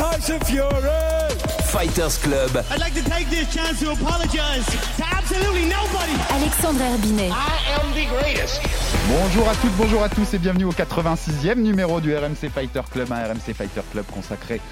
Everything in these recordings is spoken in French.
Tyson Fury. Fighters Club. I'd like to take this chance to apologize to absolutely nobody. Alexandre Herbinet. I am the greatest. Bonjour à toutes, bonjour à tous et bienvenue au 86e numéro du RMC Fighter Club, un RMC Fighter Club consacré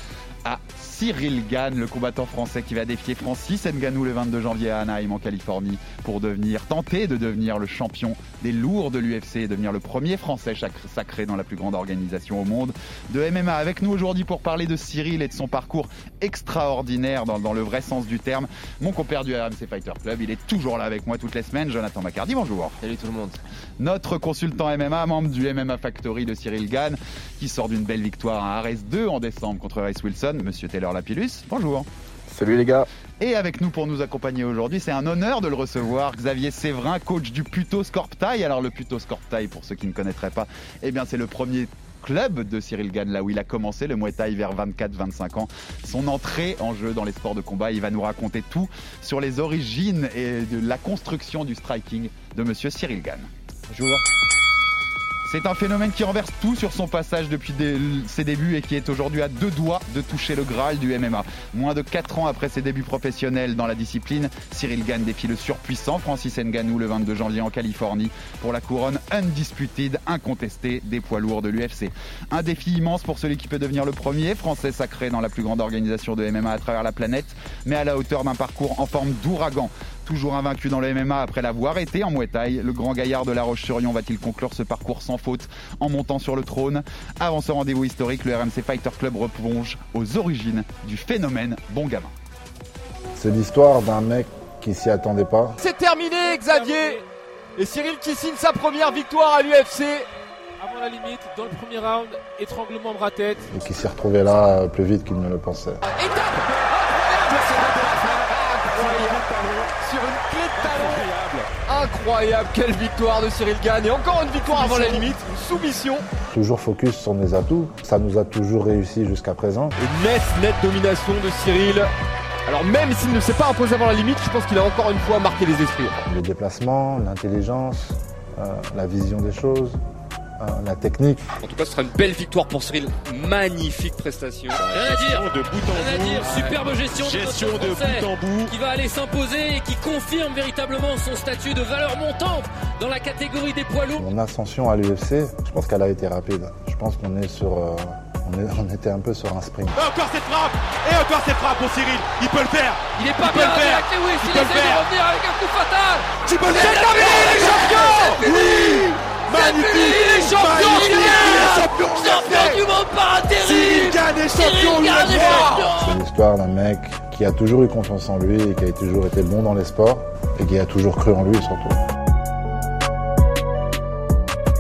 à Cyril Gann, le combattant français qui va défier Francis Ngannou le 22 janvier à Anaheim en Californie pour devenir, tenter de devenir le champion des lourds de l'UFC et devenir le premier français sacré dans la plus grande organisation au monde de MMA. Avec nous aujourd'hui pour parler de Cyril et de son parcours extraordinaire dans, dans le vrai sens du terme, mon compère du RMC Fighter Club, il est toujours là avec moi toutes les semaines, Jonathan Macardy, bonjour. Salut tout le monde. Notre consultant MMA, membre du MMA Factory de Cyril Gann, qui sort d'une belle victoire à Ares 2 en décembre contre Race Wilson, Monsieur Taylor Lapillus. Bonjour. Salut les gars. Et avec nous pour nous accompagner aujourd'hui, c'est un honneur de le recevoir, Xavier Séverin, coach du Puto Scorptail. Alors le Puto Scorptail, pour ceux qui ne connaîtraient pas, eh bien c'est le premier club de Cyril Gann, là où il a commencé le Muay Thai vers 24-25 ans. Son entrée en jeu dans les sports de combat, il va nous raconter tout sur les origines et de la construction du striking de Monsieur Cyril Gann. Bonjour. C'est un phénomène qui renverse tout sur son passage depuis ses débuts et qui est aujourd'hui à deux doigts de toucher le Graal du MMA. Moins de 4 ans après ses débuts professionnels dans la discipline, Cyril Gann défie le surpuissant Francis Ngannou le 22 janvier en Californie pour la couronne undisputed, incontestée des poids lourds de l'UFC. Un défi immense pour celui qui peut devenir le premier français sacré dans la plus grande organisation de MMA à travers la planète, mais à la hauteur d'un parcours en forme d'ouragan. Toujours invaincu dans le MMA après l'avoir été en Muay Thai, le grand gaillard de La Roche-sur-Yon va-t-il conclure ce parcours sans faute en montant sur le trône Avant ce rendez-vous historique, le RMC Fighter Club replonge aux origines du phénomène bon gamin. C'est l'histoire d'un mec qui s'y attendait pas. C'est terminé Xavier Et Cyril qui signe sa première victoire à l'UFC. Avant la limite, dans le premier round, étranglement bras-tête. et qui s'est retrouvé là euh, plus vite qu'il ne le pensait une clé de talon. Incroyable, quelle victoire de Cyril Gann. Et encore une victoire avant la limite, une soumission. Toujours focus sur mes atouts. Ça nous a toujours réussi jusqu'à présent. Une nette, nette domination de Cyril. Alors même s'il ne s'est pas imposé avant la limite, je pense qu'il a encore une fois marqué les esprits. Les déplacements, l'intelligence, euh, la vision des choses, la technique. En tout cas, ce sera une belle victoire pour Cyril. Magnifique prestation. Rien à dire. De bout Rien à dire. Superbe gestion, Gestion de, de notre Français, bout en bout. Qui va aller s'imposer et qui confirme véritablement son statut de valeur montante dans la catégorie des poids lourds. Mon ascension à l'UFC, je pense qu'elle a été rapide. Je pense qu'on est sur, euh, on, est- on était un peu sur un sprint. Encore cette frappe Et encore cette frappe pour Cyril Il peut le faire Il est pas peut bien le faire. avec Lewis Il, peut le de faire. revenir avec un coup fatal Tu peux le C'est terminé les champions Oui Magnifique Les champions Cyril Champion du monde. Par intérim. Cyril Gann est champion C'est l'histoire d'un mec qui a toujours eu confiance en lui et qui a toujours été bon dans les sports et qui a toujours cru en lui surtout.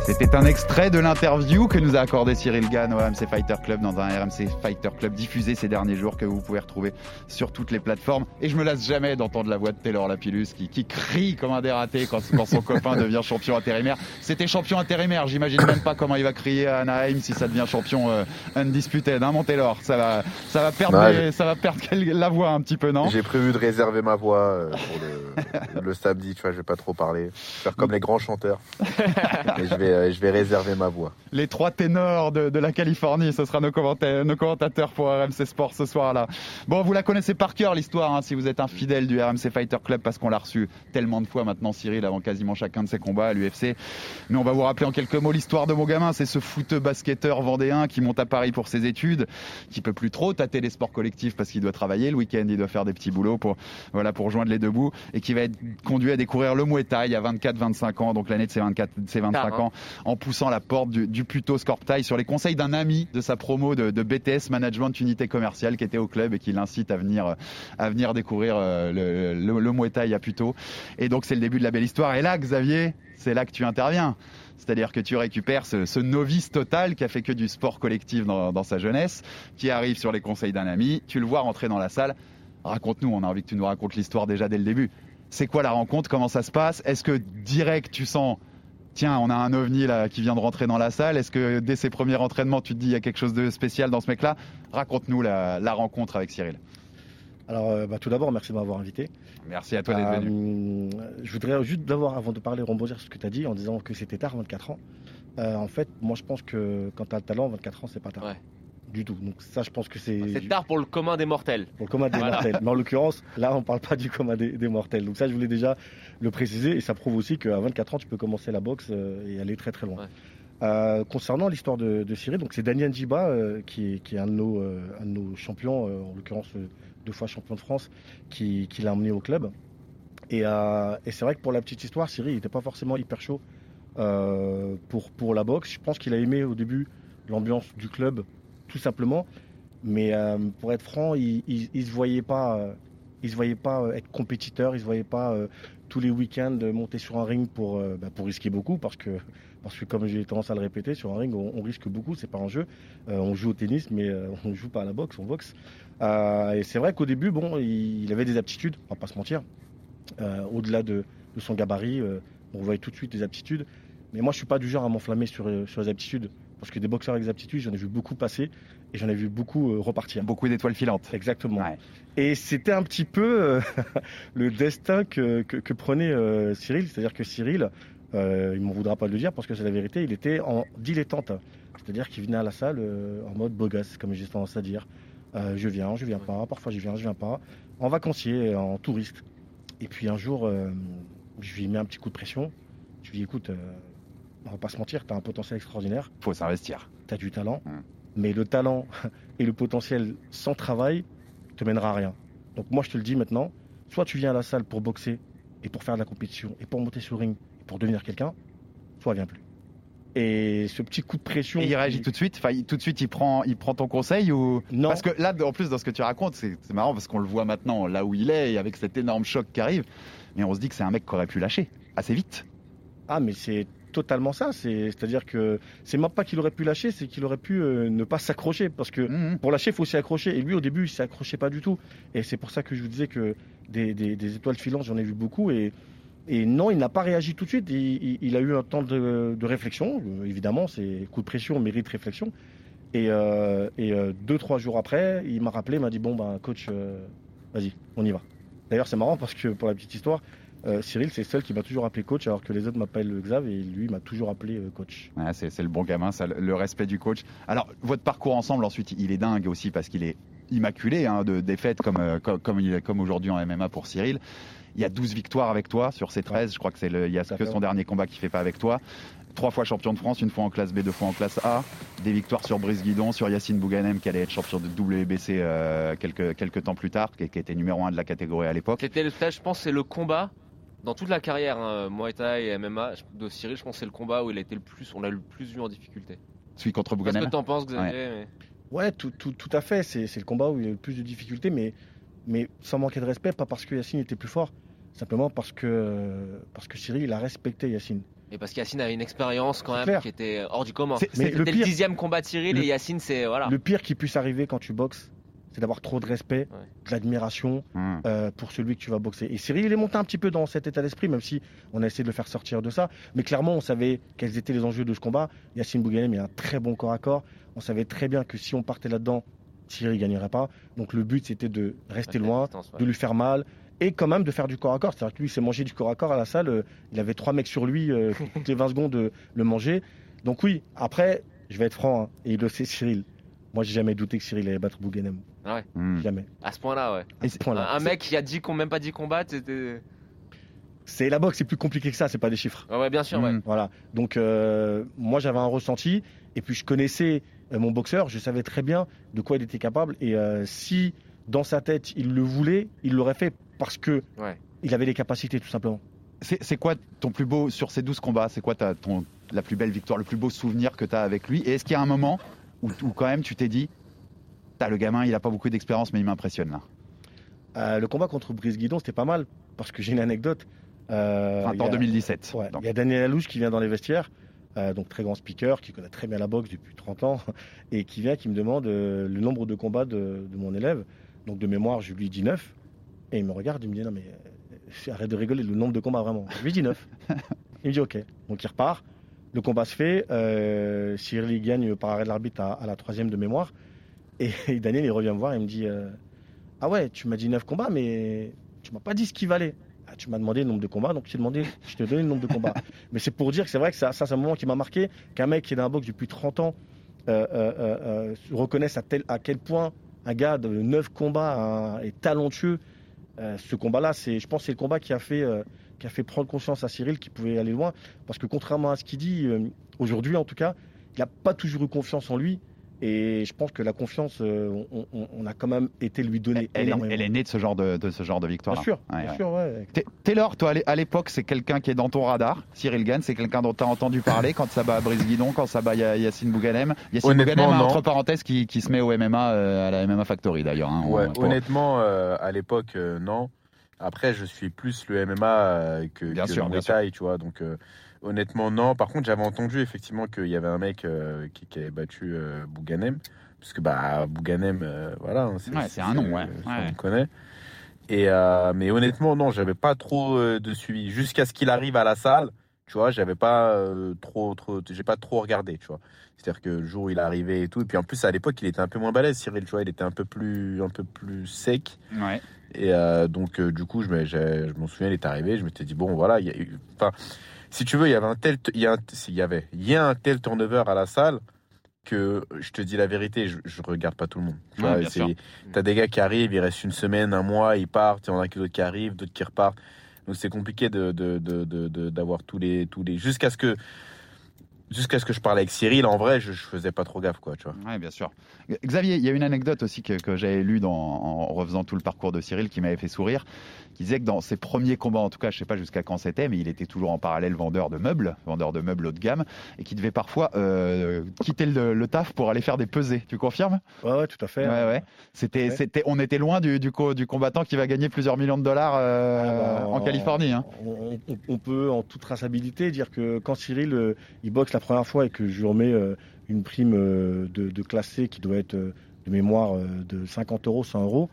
C'était un extrait de l'interview que nous a accordé Cyril Gann au RMC Fighter Club dans un RMC Fighter Club diffusé ces derniers jours que vous pouvez retrouver sur toutes les plateformes. Et je me lasse jamais d'entendre la voix de Taylor Lapillus qui, qui crie comme un dératé quand, quand son copain devient champion intérimaire. C'était champion intérimaire, j'imagine même pas comment il va crier à Anaheim si ça devient champion euh, undisputed, hein mon Taylor? Ça va, ça va perdre, Non, les- j'ai- ça va perdre la voix un petit peu, non? J'ai prévu de réserver ma voix euh, pour le, le samedi, tu vois, je vais pas trop parler. Faire comme les grands chanteurs. Et je vais, euh, je vais réserver ma voix. les trois ténors de, de la Californie. Ce sera nos, commenta- nos commentateurs pour RMC Sport ce soir-là. Bon, vous la connaissez par cœur l'histoire, hein, si vous êtes un fidèle du RMC Fighter Club, parce qu'on l'a reçu tellement de fois maintenant, Cyril, avant quasiment chacun de ses combats à l'UFC. Mais on va vous rappeler en quelques mots l'histoire de mon gamin. C'est ce footeux basketteur vendéen qui monte à Paris pour ses études, qui peut plus trop tâter les sports collectifs parce qu'il doit travailler le week-end, il doit faire des petits boulots pour, voilà, pour joindre les deux bouts, et qui va être conduit à découvrir le Muay Thai à 24-25 ans, donc l'année de ses 24, ses 25 ans, en poussant la porte du, du Puto Scorptail sur les conseils d'un ami de sa promo de, BTS Management Unité Commerciale qui était au club et qui l'incite à venir, à venir découvrir euh, le, le, à Puto. Et donc c'est le début de la belle histoire. Et là, Xavier, c'est là que tu interviens. C'est-à-dire que tu récupères ce, ce, novice total qui a fait que du sport collectif dans, dans, sa jeunesse, qui arrive sur les conseils d'un ami, tu le vois rentrer dans la salle. Raconte-nous, on a envie que tu nous racontes l'histoire déjà dès le début. C'est quoi la rencontre? Comment ça se passe? Est-ce que direct tu sens, tiens, on a un ovni là qui vient de rentrer dans la salle Est-ce que dès ses premiers entraînements, tu te dis, il y a quelque chose de spécial dans ce mec-là? Raconte-nous la, la rencontre avec Cyril. Alors, euh, bah, tout d'abord, merci de m'avoir invité. Merci à toi d'être euh, venu. Je voudrais juste d'abord, avant de parler, rebondir sur ce que tu as dit en disant que c'était tard, 24 ans. Euh, en fait, moi, je pense que quand tu as le talent, 24 ans, c'est pas tard. Ouais. Du tout. Donc, ça, je pense que c'est. C'est tard pour le commun des mortels. Pour le commun des voilà. mortels. Mais en l'occurrence, là, on parle pas du commun des, des, mortels. Donc, ça, je voulais déjà le préciser. Et ça prouve aussi qu'à 24 ans, tu peux commencer la boxe et aller très, très loin. Ouais. Euh, concernant l'histoire de, de, Cyril, donc c'est Daniel Djiba euh, qui, est, qui, est, un de nos, euh, un de nos champions, en l'occurrence deux fois champion de France, qui, qui l'a emmené au club. Et, et c'est vrai que pour la petite histoire, Cyril n'était pas forcément hyper chaud pour, pour la boxe. Je pense qu'il a aimé au début l'ambiance du club, tout simplement. Mais pour être franc, il ne se voyait pas, il se voyait pas être compétiteur, il se voyait pas tous les week-ends monter sur un ring pour, bah, pour risquer beaucoup parce que parce que comme j'ai tendance à le répéter, sur un ring, on, risque beaucoup, c'est pas un jeu. Euh, on joue au tennis, mais euh, on joue pas à la boxe, on boxe. Euh, et c'est vrai qu'au début, bon, il, avait des aptitudes, on va pas se mentir. Euh, au-delà de, son gabarit, euh, on voyait tout de suite des aptitudes. Mais moi, je suis pas du genre à m'enflammer sur les aptitudes. Parce que des boxeurs avec des aptitudes, j'en ai vu beaucoup passer et j'en ai vu beaucoup repartir. Beaucoup d'étoiles filantes. Exactement. Ouais. Et c'était un petit peu le destin que, que, que prenait Cyril. C'est-à-dire que Cyril, euh, il m'en voudra pas de le dire parce que c'est la vérité, il était en dilettante. C'est-à-dire qu'il venait à la salle euh, en mode beau gosse, comme j'ai tendance à dire. Euh, je viens, je viens pas, parfois je viens, je viens pas. En vacancier, en touriste. Et puis un jour, euh, je lui mets un petit coup de pression. Je lui dis écoute, on va pas se mentir, tu as un potentiel extraordinaire. Faut s'investir. Tu as du talent. Hum. Mais le talent et le potentiel sans travail te mènera à rien. Donc moi je te le dis maintenant, soit tu viens à la salle pour boxer et pour faire de la compétition et pour monter sur le ring pour devenir quelqu'un, soit vient plus. Et ce petit coup de pression. Et il réagit tout de suite? Enfin, tout de suite, il prend, il prend ton conseil ou? Non Parce que là, en plus, dans ce que tu racontes, c'est marrant parce qu'on le voit maintenant là où il est et avec cet énorme choc qui arrive. Mais on se dit que c'est un mec qui aurait pu lâcher assez vite. Ah, mais c'est totalement ça. C'est-à-dire que c'est même pas qu'il aurait pu lâcher, c'est qu'il aurait pu euh, ne pas s'accrocher. Parce que mmh. pour lâcher, il faut s'y accrocher. Et lui, au début, il s'y accrochait pas du tout. Et c'est pour ça que je vous disais que des, des, des étoiles filantes, j'en ai vu beaucoup. Et et non, il n'a pas réagi tout de suite. Il, il, il a eu un temps de, de réflexion. Euh, évidemment, c'est coup de pression mérite réflexion. Et, euh, et euh, deux, trois jours après, il m'a rappelé, m'a dit Bon, ben, coach, vas-y, on y va. D'ailleurs, c'est marrant parce que pour la petite histoire, euh, Cyril, c'est seul qui m'a toujours appelé coach, alors que les autres m'appellent Xav et lui m'a toujours appelé coach. Ouais, c'est le bon gamin, ça, le respect du coach. Alors, votre parcours ensemble, ensuite, il est dingue aussi parce qu'il est immaculé hein, de défaites comme, comme, comme, comme aujourd'hui en MMA pour Cyril. Il y a 12 victoires avec toi sur ces 13. Je crois que c'est il y a que son dernier combat qui fait pas avec toi. Trois fois champion de France, une fois en classe B, deux fois en classe A. Des victoires sur Brice Guidon, sur Yacine Bouganem qui allait être champion de WBC euh, quelques, quelques temps plus tard, qui, qui était numéro 1 de la catégorie à l'époque. C'était, je pense, c'est le combat dans toute la carrière hein, Muay Thai et MMA de Cyril. Je pense que c'est le combat où il a été le plus, on l'a le plus vu en difficulté. Celui contre Bouganem. Qu'est-ce que t'en penses, Xavier Ouais, mais... ouais tout, tout, tout, à fait. C'est, c'est le combat où il y a eu le plus de difficultés, mais, mais sans manquer de respect, pas parce que Yacine était plus fort simplement parce que, parce que Cyril il a respecté Yacine. Et parce qu'Yacine a une expérience quand même clair. qui était hors du commun. C'était le, le, dixième combat de Cyril le, et Yacine, c'est voilà. Le pire qui puisse arriver quand tu boxes, c'est d'avoir trop de respect, ouais. de l'admiration mmh. euh, pour celui que tu vas boxer. Et Cyril, il est monté un petit peu dans cet état d'esprit, même si on a essayé de le faire sortir de ça. Mais clairement, on savait quels étaient les enjeux de ce combat. Yacine Bouganem, il a un très bon corps à corps. On savait très bien que si on partait là-dedans, Cyril ne gagnerait pas. Donc le but, c'était de rester loin, distance, ouais. de lui faire mal, et quand même de faire du corps à corps. C'est-à-dire que lui, il s'est mangé du corps à corps à la salle. Euh, il avait trois mecs sur lui, euh, toutes les 20 secondes de le manger. Donc oui, après, je vais être franc, hein, et il le sait, Cyril. Moi, j'ai jamais douté que Cyril allait battre Bouganem. Ah ouais mmh. Jamais. À ce point-là, ouais. À ce point-là. Un mec qui a dit qu'on même pas dit combattre, c'était. C'est la boxe, c'est plus compliqué que ça, c'est pas des chiffres. Ouais, ouais bien sûr, mmh. ouais. Voilà. Donc, euh, moi, j'avais un ressenti, et puis je connaissais euh, mon boxeur, je savais très bien de quoi il était capable, et euh, si dans sa tête il le voulait, il l'aurait fait parce que ouais. il avait les capacités, tout simplement. C'est quoi ton plus beau sur ces 12 combats C'est quoi ta, ton, la plus belle victoire, le plus beau souvenir que tu as avec lui? Et est-ce qu'il y a un moment où, où quand même tu t'es dit, T'as le gamin, il a pas beaucoup d'expérience, mais il m'impressionne là Euh, le combat contre Brice Guidon, c'était pas mal, parce que j'ai une anecdote. Euh, y a- 2017. Ouais, donc. Il y a Daniel Alouche qui vient dans les vestiaires, euh, donc très grand speaker, qui connaît très bien la boxe depuis 30 ans, et qui vient, qui me demande euh, le nombre de combats de, de mon élève. Donc de mémoire, je lui dis 9, et il me regarde, il me dit non mais arrête de rigoler, le nombre de combats vraiment. Je lui dis 9. il me dit ok. Donc il repart, le combat se fait, euh, Cyril il gagne par arrêt de l'arbitre à, à la troisième de mémoire, et, et Daniel il revient me voir et me dit euh, ah ouais, tu m'as dit 9 combats, mais tu m'as pas dit ce qu'il valait. Ah, tu m'as demandé le nombre de combats, donc je t'ai demandé, je t'ai donné le nombre de combats. mais c'est pour dire que c'est vrai que ça, ça, c'est un moment qui m'a marqué, qu'un mec qui est dans la boxe depuis 30 ans euh, reconnaisse à, tel, à quel point un gars de 9 combats hein, est talentueux. Ce combat-là, c'est, je pense que c'est le combat qui a, fait, qui a fait prendre conscience à Cyril qu'il pouvait aller loin. Parce que contrairement à ce qu'il dit, euh, aujourd'hui en tout cas, il n'a pas toujours eu confiance en lui. Et je pense que la confiance, euh, on, on- on a quand même été lui donner Elle elle est née de ce genre de, de ce genre de victoire. Bien sûr, bien sûr, ouais. T- Taylor, toi, à l'é- à l'époque, c'est quelqu'un qui est dans ton radar. Cyril Gann, c'est quelqu'un dont tu as entendu parler quand ça bat Brice Guidon, quand ça bat Ya- Yacine Bouganem. Yacine Bouganem, entre parenthèses, qui, qui se met au MMA, euh, à la MMA Factory d'ailleurs. hein. Honnêtement, euh, à l'époque, euh, non. Après, je suis plus le MMA euh, que, Bien que sûr, le bien Thai, tu vois. Donc, euh, honnêtement, non. Par contre, j'avais entendu effectivement qu'il y avait un mec euh, qui, qui avait battu euh, Bouganem. Parce que bah, Bouganem, voilà. hein, Ouais, c'est un nom, ouais. ça, Ouais. On le connaît. Et, mais honnêtement, non, j'avais pas trop de suivi. Jusqu'à ce qu'il arrive à la salle, tu vois, j'avais pas trop, trop, j'ai pas trop regardé, tu vois. C'est-à-dire que le jour où il est arrivé et tout, et puis en plus à l'époque, il était un peu moins balèze, Cyril, tu vois, il était un peu plus, un peu plus sec. Ouais. Et euh, donc, euh, du coup, je, me- j'ai- je m'en souviens, il est arrivé, je m'étais dit, bon, voilà, il y a eu- si tu veux, il y avait un tel, il y a un, y avait, il y a un tel turnover à la salle que je te dis la vérité, je, je regarde pas tout le monde. Tu Ouais, vois. T'as des gars qui arrivent, il reste une semaine, un mois, ils partent, il y en a d'autres qui arrivent, d'autres qui repartent. Donc c'est compliqué de, de, de, de- de- d'avoir tous les, tous les, jusqu'à ce que, jusqu'à ce que je parlais avec Cyril, en vrai, je, je faisais pas trop gaffe, quoi, tu vois. Ouais, bien sûr. Xavier, il y a une anecdote aussi que, que j'avais lue dans- en refaisant tout le parcours de Cyril qui m'avait fait sourire, qui disait que dans ses premiers combats, en tout cas, je sais pas jusqu'à quand c'était, mais il était toujours en parallèle vendeur de meubles, vendeur de meubles haut de gamme, et qui devait parfois euh, quitter le, le taf pour aller faire des pesées. Tu confirmes? Ouais, ouais, tout à fait. Ouais, ouais. C'était, c'était, on était loin du, du, co- du combattant qui va gagner plusieurs millions de dollars euh, Ah bah, en Californie. Hein. On, on- on peut en toute traçabilité dire que quand Cyril euh, il boxe la première fois et que je lui remets une prime de, de classe C qui doit être de mémoire de 50 euros, 100 euros,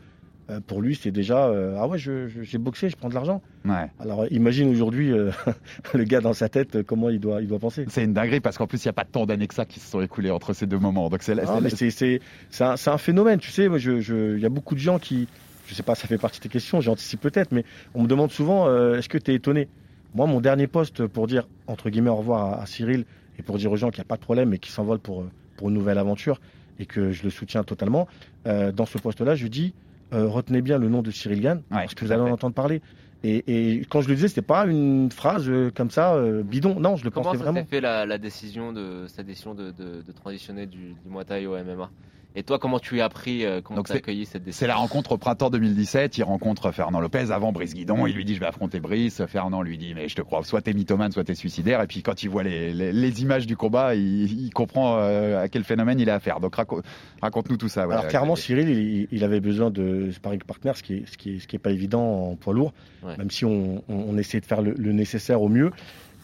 euh, pour lui c'est déjà euh, ah ouais je- je- j'ai boxé, je prends de l'argent. Ouais. Alors euh, imagine aujourd'hui euh, le gars dans sa tête comment il doit il doit penser. C'est une dinguerie parce qu'en plus, il n'y a pas tant d'années que ça qui se sont écoulées entre ces deux moments. Donc c'est, Ah, c'est mais la- c'est c'est- c'est un, un phénomène, tu sais. Il y a beaucoup de gens qui, je sais pas, ça fait partie de tes questions, j'anticipe peut-être, mais on me demande souvent est-ce que tu es étonné? Moi, mon dernier poste pour dire, entre guillemets, au revoir à, à Cyril et pour dire aux gens qu'il n'y a pas de problème et qu'ils s'envolent pour, pour une nouvelle aventure et que je le soutiens totalement, dans ce poste-là, je dis euh, retenez bien le nom de Cyril Gann parce que vous allez en entendre parler. Et, et quand je le disais, c'était pas une phrase euh, comme ça, euh, bidon. Non, je le Comment pensais ça vraiment. s'est fait la, la décision de sa décision de, de, de transitionner du, du Muay Thai au MMA Et toi, comment tu as appris, euh, comment tu as accueilli cette décision C'est la rencontre au printemps 2017. Il rencontre Fernand Lopez avant Brice Guidon. Il lui dit Je vais affronter Brice. Fernand lui dit Mais je te crois, soit t'es mythomane, soit t'es suicidaire. Et puis quand il voit les, les- les images du combat, il, il comprend euh, à quel phénomène il a affaire. Donc raco- raconte-nous tout ça. ouais, Alors clairement, Xavier. Cyril, il, il avait besoin de sparring partner, ce qui est, ce qui est, ce qui est pas évident en poids lourd, Ouais. même si on, on, on essaie de faire le, le nécessaire au mieux.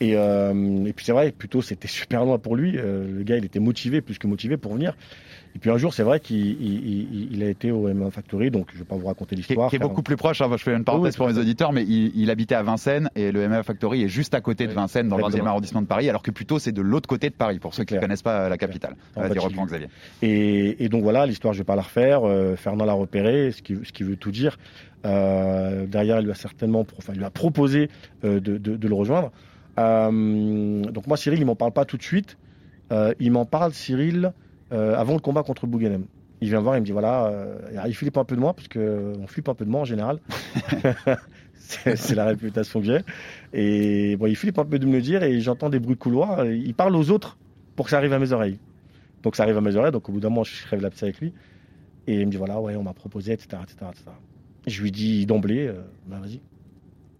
Et, euh, et puis c'est vrai, plutôt c'était super loin pour lui. Euh, le gars, il était motivé, plus que motivé pour venir. Et puis un jour, c'est vrai qu'il il, il- il a été au MMA Factory, donc je vais pas vous raconter l'histoire. qui est beaucoup plus proche. hein. je fais une parenthèse Oui, pour mes auditeurs, mais il, il habitait à Vincennes et le MMA Factory est juste à côté de. Vincennes, dans le Exactement. 20e arrondissement de Paris, alors que plutôt c'est de l'autre côté de Paris, pour ceux qui ne connaissent pas la capitale. Vas-y, reprends Xavier. Et, et donc voilà, l'histoire, je vais pas la refaire. Euh, Fernand l'a repéré, ce qui, ce qui veut tout dire. Euh, derrière, il lui a certainement, enfin, il lui a proposé euh, de, de- de le rejoindre. Euh, donc moi, Cyril, il m'en parle pas tout de suite. Euh, il m'en parle, Cyril, euh, avant le combat contre Bouganem. Il vient me voir, il me dit voilà, euh, il flippe un peu de moi parce que on flippe un peu de moi en général. c'est la réputation que j'ai. Et bon, il flippe un peu de me le dire et j'entends des bruits de couloir. Il parle aux autres pour que ça arrive à mes oreilles. Donc ça arrive à mes oreilles, donc au bout d'un moment, je crève la avec lui. Et il me dit voilà, ouais, on m'a proposé, etc. etc., etc. Je lui dis d'emblée, euh, bah vas-y.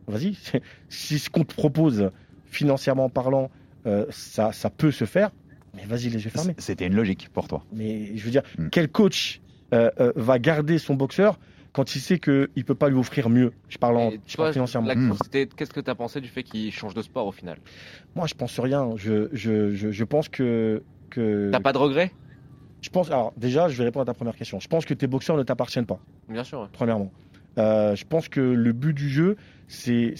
Vas-y. si ce qu'on te propose, financièrement parlant, euh, ça, ça peut se faire. Mais vas-y, les yeux fermés. C'était une logique pour toi. Mais je veux dire, Mm. quel coach euh, euh, va garder son boxeur quand il sait qu'il ne peut pas lui offrir mieux? Je parle, en, je financièrement. la- Mm. c'était- Qu'est-ce que tu as pensé du fait qu'il change de sport au final? Moi, je pense rien. Je, je, je, je pense que. que... T'as pas de regrets? Je pense. Alors, déjà, je vais répondre à ta première question. Je pense que tes boxeurs ne t'appartiennent pas, Bien sûr. ouais. premièrement. Euh, je pense que le but du jeu, c'est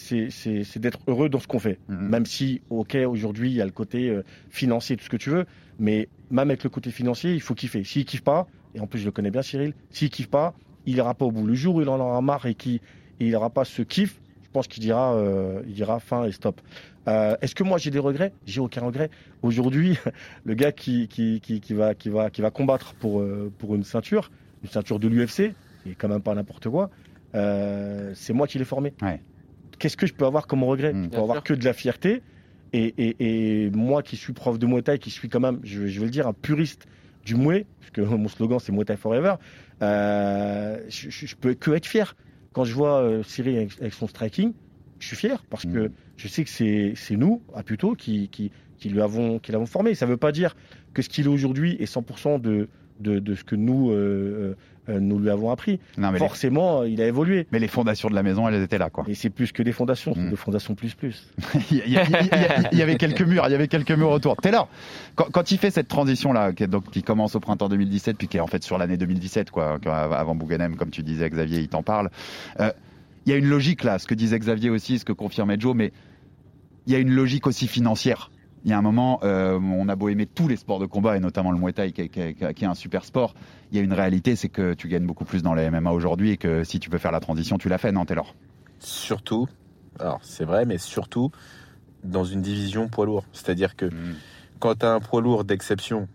d'être heureux dans ce qu'on fait. Mhm. Même si, ok, aujourd'hui, il y a le côté euh, financier, tout ce que tu veux, mais même avec le côté financier, il faut kiffer. S'il kiffe pas, et en plus, je le connais bien, Cyril, s'il kiffe pas, il ira pas au bout. Le jour où il en aura marre et qu'il il n'aura pas ce kiff, je pense qu'il dira, euh, il dira fin et stop. Euh, Est-ce que moi j'ai des regrets? J'ai aucun regret. Aujourd'hui, le gars qui, qui, qui, qui va, qui, va, qui va combattre pour, euh, pour une ceinture, une ceinture de l'UFC, et quand même pas n'importe quoi, euh, c'est moi qui l'ai formé. Ouais. Qu'est-ce que je peux avoir comme regret Mm. Je peux Bien avoir sûr. que de la fierté. Et, et, et moi qui suis prof de Muay Thai, qui suis quand même, je, je vais le dire, un puriste du Muay, parce que mon slogan c'est Muay Thai Forever, euh, je, je, je peux que être fier. Quand je vois euh, Cyril avec, avec son striking, je suis fier parce que Mm. je sais que c'est nous, à plutôt, qui, qui, qui lui avons, qui l'avons formé. Ça ne veut pas dire que ce qu'il est aujourd'hui est 100% de, de, de ce que nous, euh, nous lui avons appris. Non, les, Forcément, il a évolué. mais les fondations de la maison, elles étaient là, quoi. Et c'est plus que des fondations, c'est Mm. des fondations plus plus. il, y a- il y a- il y a- il y avait quelques murs, il y avait quelques murs autour. Taylor, quand, quand il fait cette transition là, qui, donc, qui commence au printemps 2017, puis qui est en fait sur l'année 2017, quoi, avant Bouganem, comme tu disais, Xavier, il t'en parle. euh, il y a une logique là, ce que disait Xavier aussi, ce que confirmait Joe, mais il y a une logique aussi financière. Il y a un moment, euh, on a beau aimer tous les sports de combat et notamment le Muay Thai qui est, qui est- qui est un super sport. Il y a une réalité, c'est que tu gagnes beaucoup plus dans les MMA aujourd'hui et que si tu peux faire la transition, tu l'as fait, non, Taylor? Surtout, alors c'est vrai, mais surtout dans une division poids lourd. C'est-à-dire que quand tu as un poids lourd d'exception,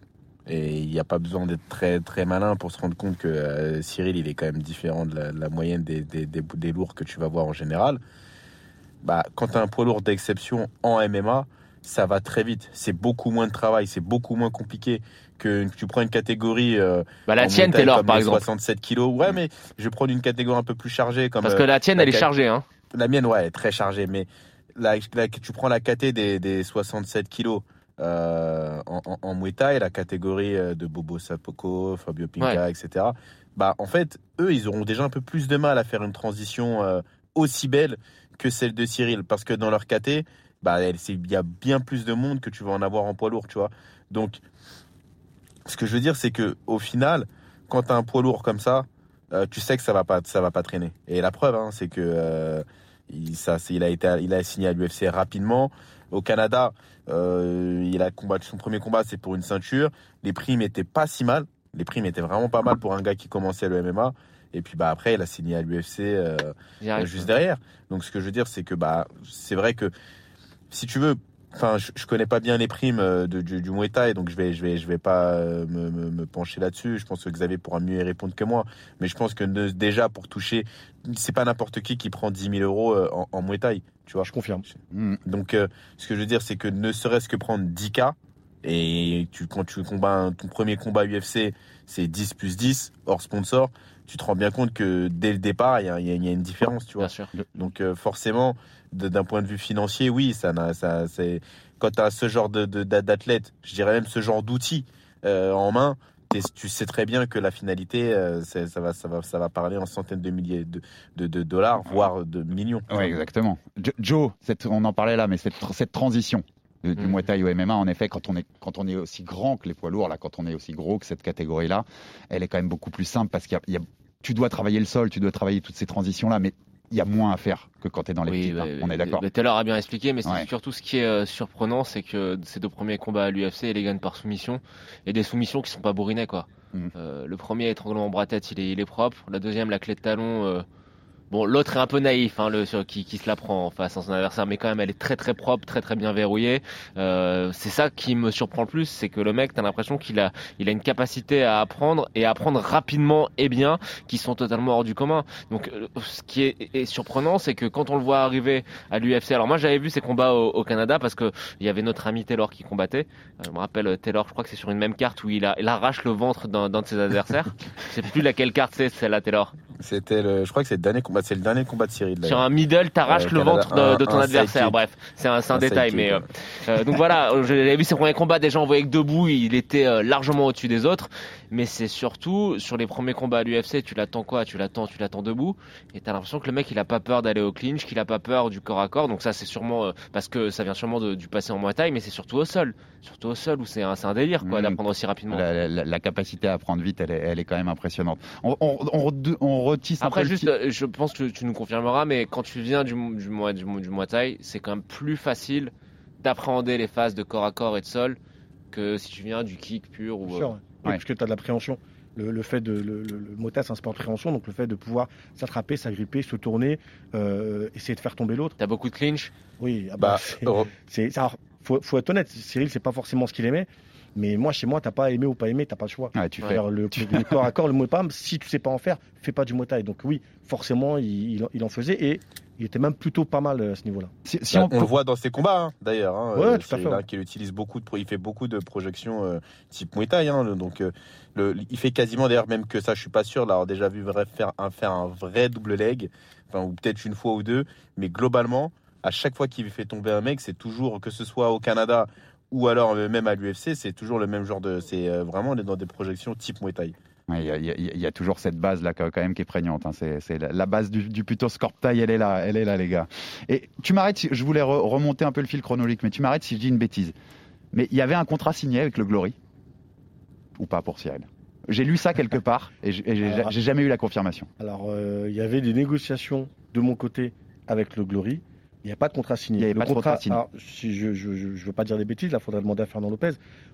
et il n'y a pas besoin d'être très, très malin pour se rendre compte que euh, Cyril, il est quand même différent de la, de la moyenne des, des, des, des lourds que tu vas voir en général. Bah, quand tu as un poids lourd d'exception en MMA, ça va très vite. C'est beaucoup moins de travail, c'est beaucoup moins compliqué que tu prends une catégorie. euh, Bah, la en tienne, montagne Taylor, par exemple. 67 kilos. Ouais, mais je vais prendre une catégorie un peu plus chargée. Comme, Parce que euh, la tienne, la elle est chargée. Hein. la mienne, ouais, elle est très chargée, mais la, la- tu prends la KT des, des 67 kilos euh, en, en, en Muay Thai, la catégorie euh, de Bobo Sapoko, Fabio Pinca, etc. Bah, en fait, eux, ils auront déjà un peu plus de mal à faire une transition euh, aussi belle que celle de Cyril, parce que dans leur KT, bah, il y a bien plus de monde que tu vas en avoir en poids lourd, tu vois. Donc, ce que je veux dire, c'est que au final, quand tu as un poids lourd comme ça, euh, tu sais que ça va pas, ça va pas traîner. Et la preuve, hein, c'est que euh, il, ça, il a été, il a signé à l'UFC rapidement. Au Canada, euh, il a combattu son premier combat, c'est pour une ceinture. Les primes étaient pas si mal. Les primes étaient vraiment pas mal pour un gars qui commençait le MMA. Et puis bah après, il a signé à l'UFC euh, juste derrière. Donc ce que je veux dire, c'est que bah c'est vrai que si tu veux, enfin je, je connais pas bien les primes euh, de, du, du Muay Thai, donc je vais je vais je vais pas euh, me, me, me pencher là-dessus. Je pense que Xavier pourra mieux y répondre que moi. Mais je pense que ne- déjà pour toucher, c'est pas n'importe qui qui prend 10 000 euros euh, en, en Muay Thai, tu vois. Je confirme. Mm. Donc euh, ce que je veux dire, c'est que ne serait-ce que prendre 10 k et tu, quand tu combats ton premier combat UFC, c'est 10 plus 10 hors sponsor, tu te rends bien compte que dès le départ, il y a, il y a- il y a une différence, tu vois. Bien sûr. Donc euh, forcément, d'un point de vue financier, oui, ça, ça c'est quand tu as ce genre de de- d'athlète, je dirais même ce genre d'outil euh, en main, tu sais très bien que la finalité, euh, ça va, ça va, ça va parler en centaines de milliers de, de, de dollars, voire de millions. Oui, exactement. Jo- Joe, cette- on en parlait là, mais cette, cette transition du Mhm. Muay Thai au MMA, en effet, quand on, est, quand on est aussi grand que les poids lourds, là, quand on est aussi gros que cette catégorie-là, elle est quand même beaucoup plus simple parce qu'il y a- il y a- tu dois travailler le sol, tu dois travailler toutes ces transitions-là, mais il y a moins à faire que quand tu es dans les Oui, petites. bah, hein. on est d'accord. Taylor a bien expliqué, mais c'est Ouais. surtout ce qui est euh, surprenant, c'est que ces deux premiers combats à l'UFC, il les gagne par soumission, et des soumissions qui sont pas bourrinées, quoi. Mhm. Euh, le premier étranglement en bras-tête, il est, il est propre. La deuxième, la clé de talon. Bon, l'autre est un peu naïf, hein, le, sur- qui, qui se la prend en face à son adversaire, mais quand même, elle est très très propre, très très bien verrouillée. Euh, c'est ça qui me surprend le plus, c'est que le mec, t'as l'impression qu'il a, il a une capacité à apprendre et à apprendre rapidement et bien, qui sont totalement hors du commun. Donc, euh, ce qui est, est surprenant, c'est que quand on le voit arriver à l'UFC, alors moi j'avais vu ses combats au, au Canada parce que il y avait notre ami Taylor qui combattait. Euh, je me rappelle euh, Taylor, je crois que c'est sur une même carte où il, a, il arrache le ventre d'un d'un de ses adversaires. je sais plus laquelle carte c'est, celle-là Taylor. C'était le, je crois que c'est le dernier combat, c'est le dernier combat de Cyril. Sur un middle, t'arraches Ouais, le ventre de, un- de ton adversaire. Bref, c'est un, c'est un détail, mais euh, euh, donc voilà, j'avais vu ses premiers combats. Déjà, voyait que debout, il était euh, largement au-dessus des autres. Mais c'est surtout sur les premiers combats à l'UFC, tu l'attends quoi? Tu l'attends, tu l'attends debout, et t'as l'impression que le mec, il a pas peur d'aller au clinch, qu'il a pas peur du corps à corps. Donc ça, c'est sûrement euh, parce que ça vient sûrement de- du passé en Muay Thai, mais c'est surtout au sol, surtout au sol où c'est un, un délire quoi Mhm. d'apprendre aussi rapidement. La, la- la capacité à apprendre vite, elle est, elle est quand même impressionnante. On, on, on, re- on retisse un Après, peu le juste, euh, je pense que tu nous confirmeras, mais quand tu viens du, du, Muay- du, du Muay Thai, c'est quand même plus facile d'appréhender les phases de corps à corps et de sol que si tu viens du kick pur ou. Euh, sûr, ouais. Oui, parce que tu as de l'appréhension. Le, le fait de le, le, le Mota, c'est un sport de préhension, donc le fait de pouvoir s'attraper, s'agripper, se tourner, euh, essayer de faire tomber l'autre. T'as beaucoup de clinch? Oui, ah Bah, bah, c'est- ça. Faut, faut être honnête. Cyril, c'est pas forcément ce qu'il aimait. Mais moi, chez moi, t'as pas aimé ou pas aimé, t'as pas le choix. Ouais, tu fais. Le, le corps à corps, le Muay Thai, si tu sais pas en faire, fais pas du Thai. Donc oui, forcément, il, il en faisait et il était même plutôt pas mal euh, à ce niveau-là. Si, si Bah, on, on, le voit dans ses combats, hein, d'ailleurs. Hein, Ouais, euh, tout à fait, ouais. qu'il utilise beaucoup de, il fait beaucoup de projections euh, type Muay Thai. hein, donc, euh, le- il fait quasiment, d'ailleurs, même que ça, je suis pas sûr, l'avoir déjà vu faire un, faire un vrai double leg, enfin, ou peut-être une fois ou deux, mais globalement, à chaque fois qu'il fait tomber un mec, c'est toujours, que ce soit au Canada ou alors même à l'UFC, c'est toujours le même genre de. C'est vraiment, on est dans des projections type Muay Thai. Il y, a- il y toujours cette base là quand même qui est prégnante. hein. C'est la, base du, du plutôt scorp taille, elle est là, elle est là les gars. Et tu m'arrêtes, si- je voulais re- remonter un peu le fil chronologique, mais tu m'arrêtes si je dis une bêtise. Mais il y avait un contrat signé avec le Glory? Ou pas pour Cyril? J'ai lu ça quelque part et j'ai jamais eu la confirmation. Alors, euh, il y avait des négociations de mon côté avec le Glory. Il n'y a pas de contrat signé. Il y avait le pas de contrat signé. alors, si je ne veux pas dire des bêtises, là, il faudrait demander à Fernand Lopez.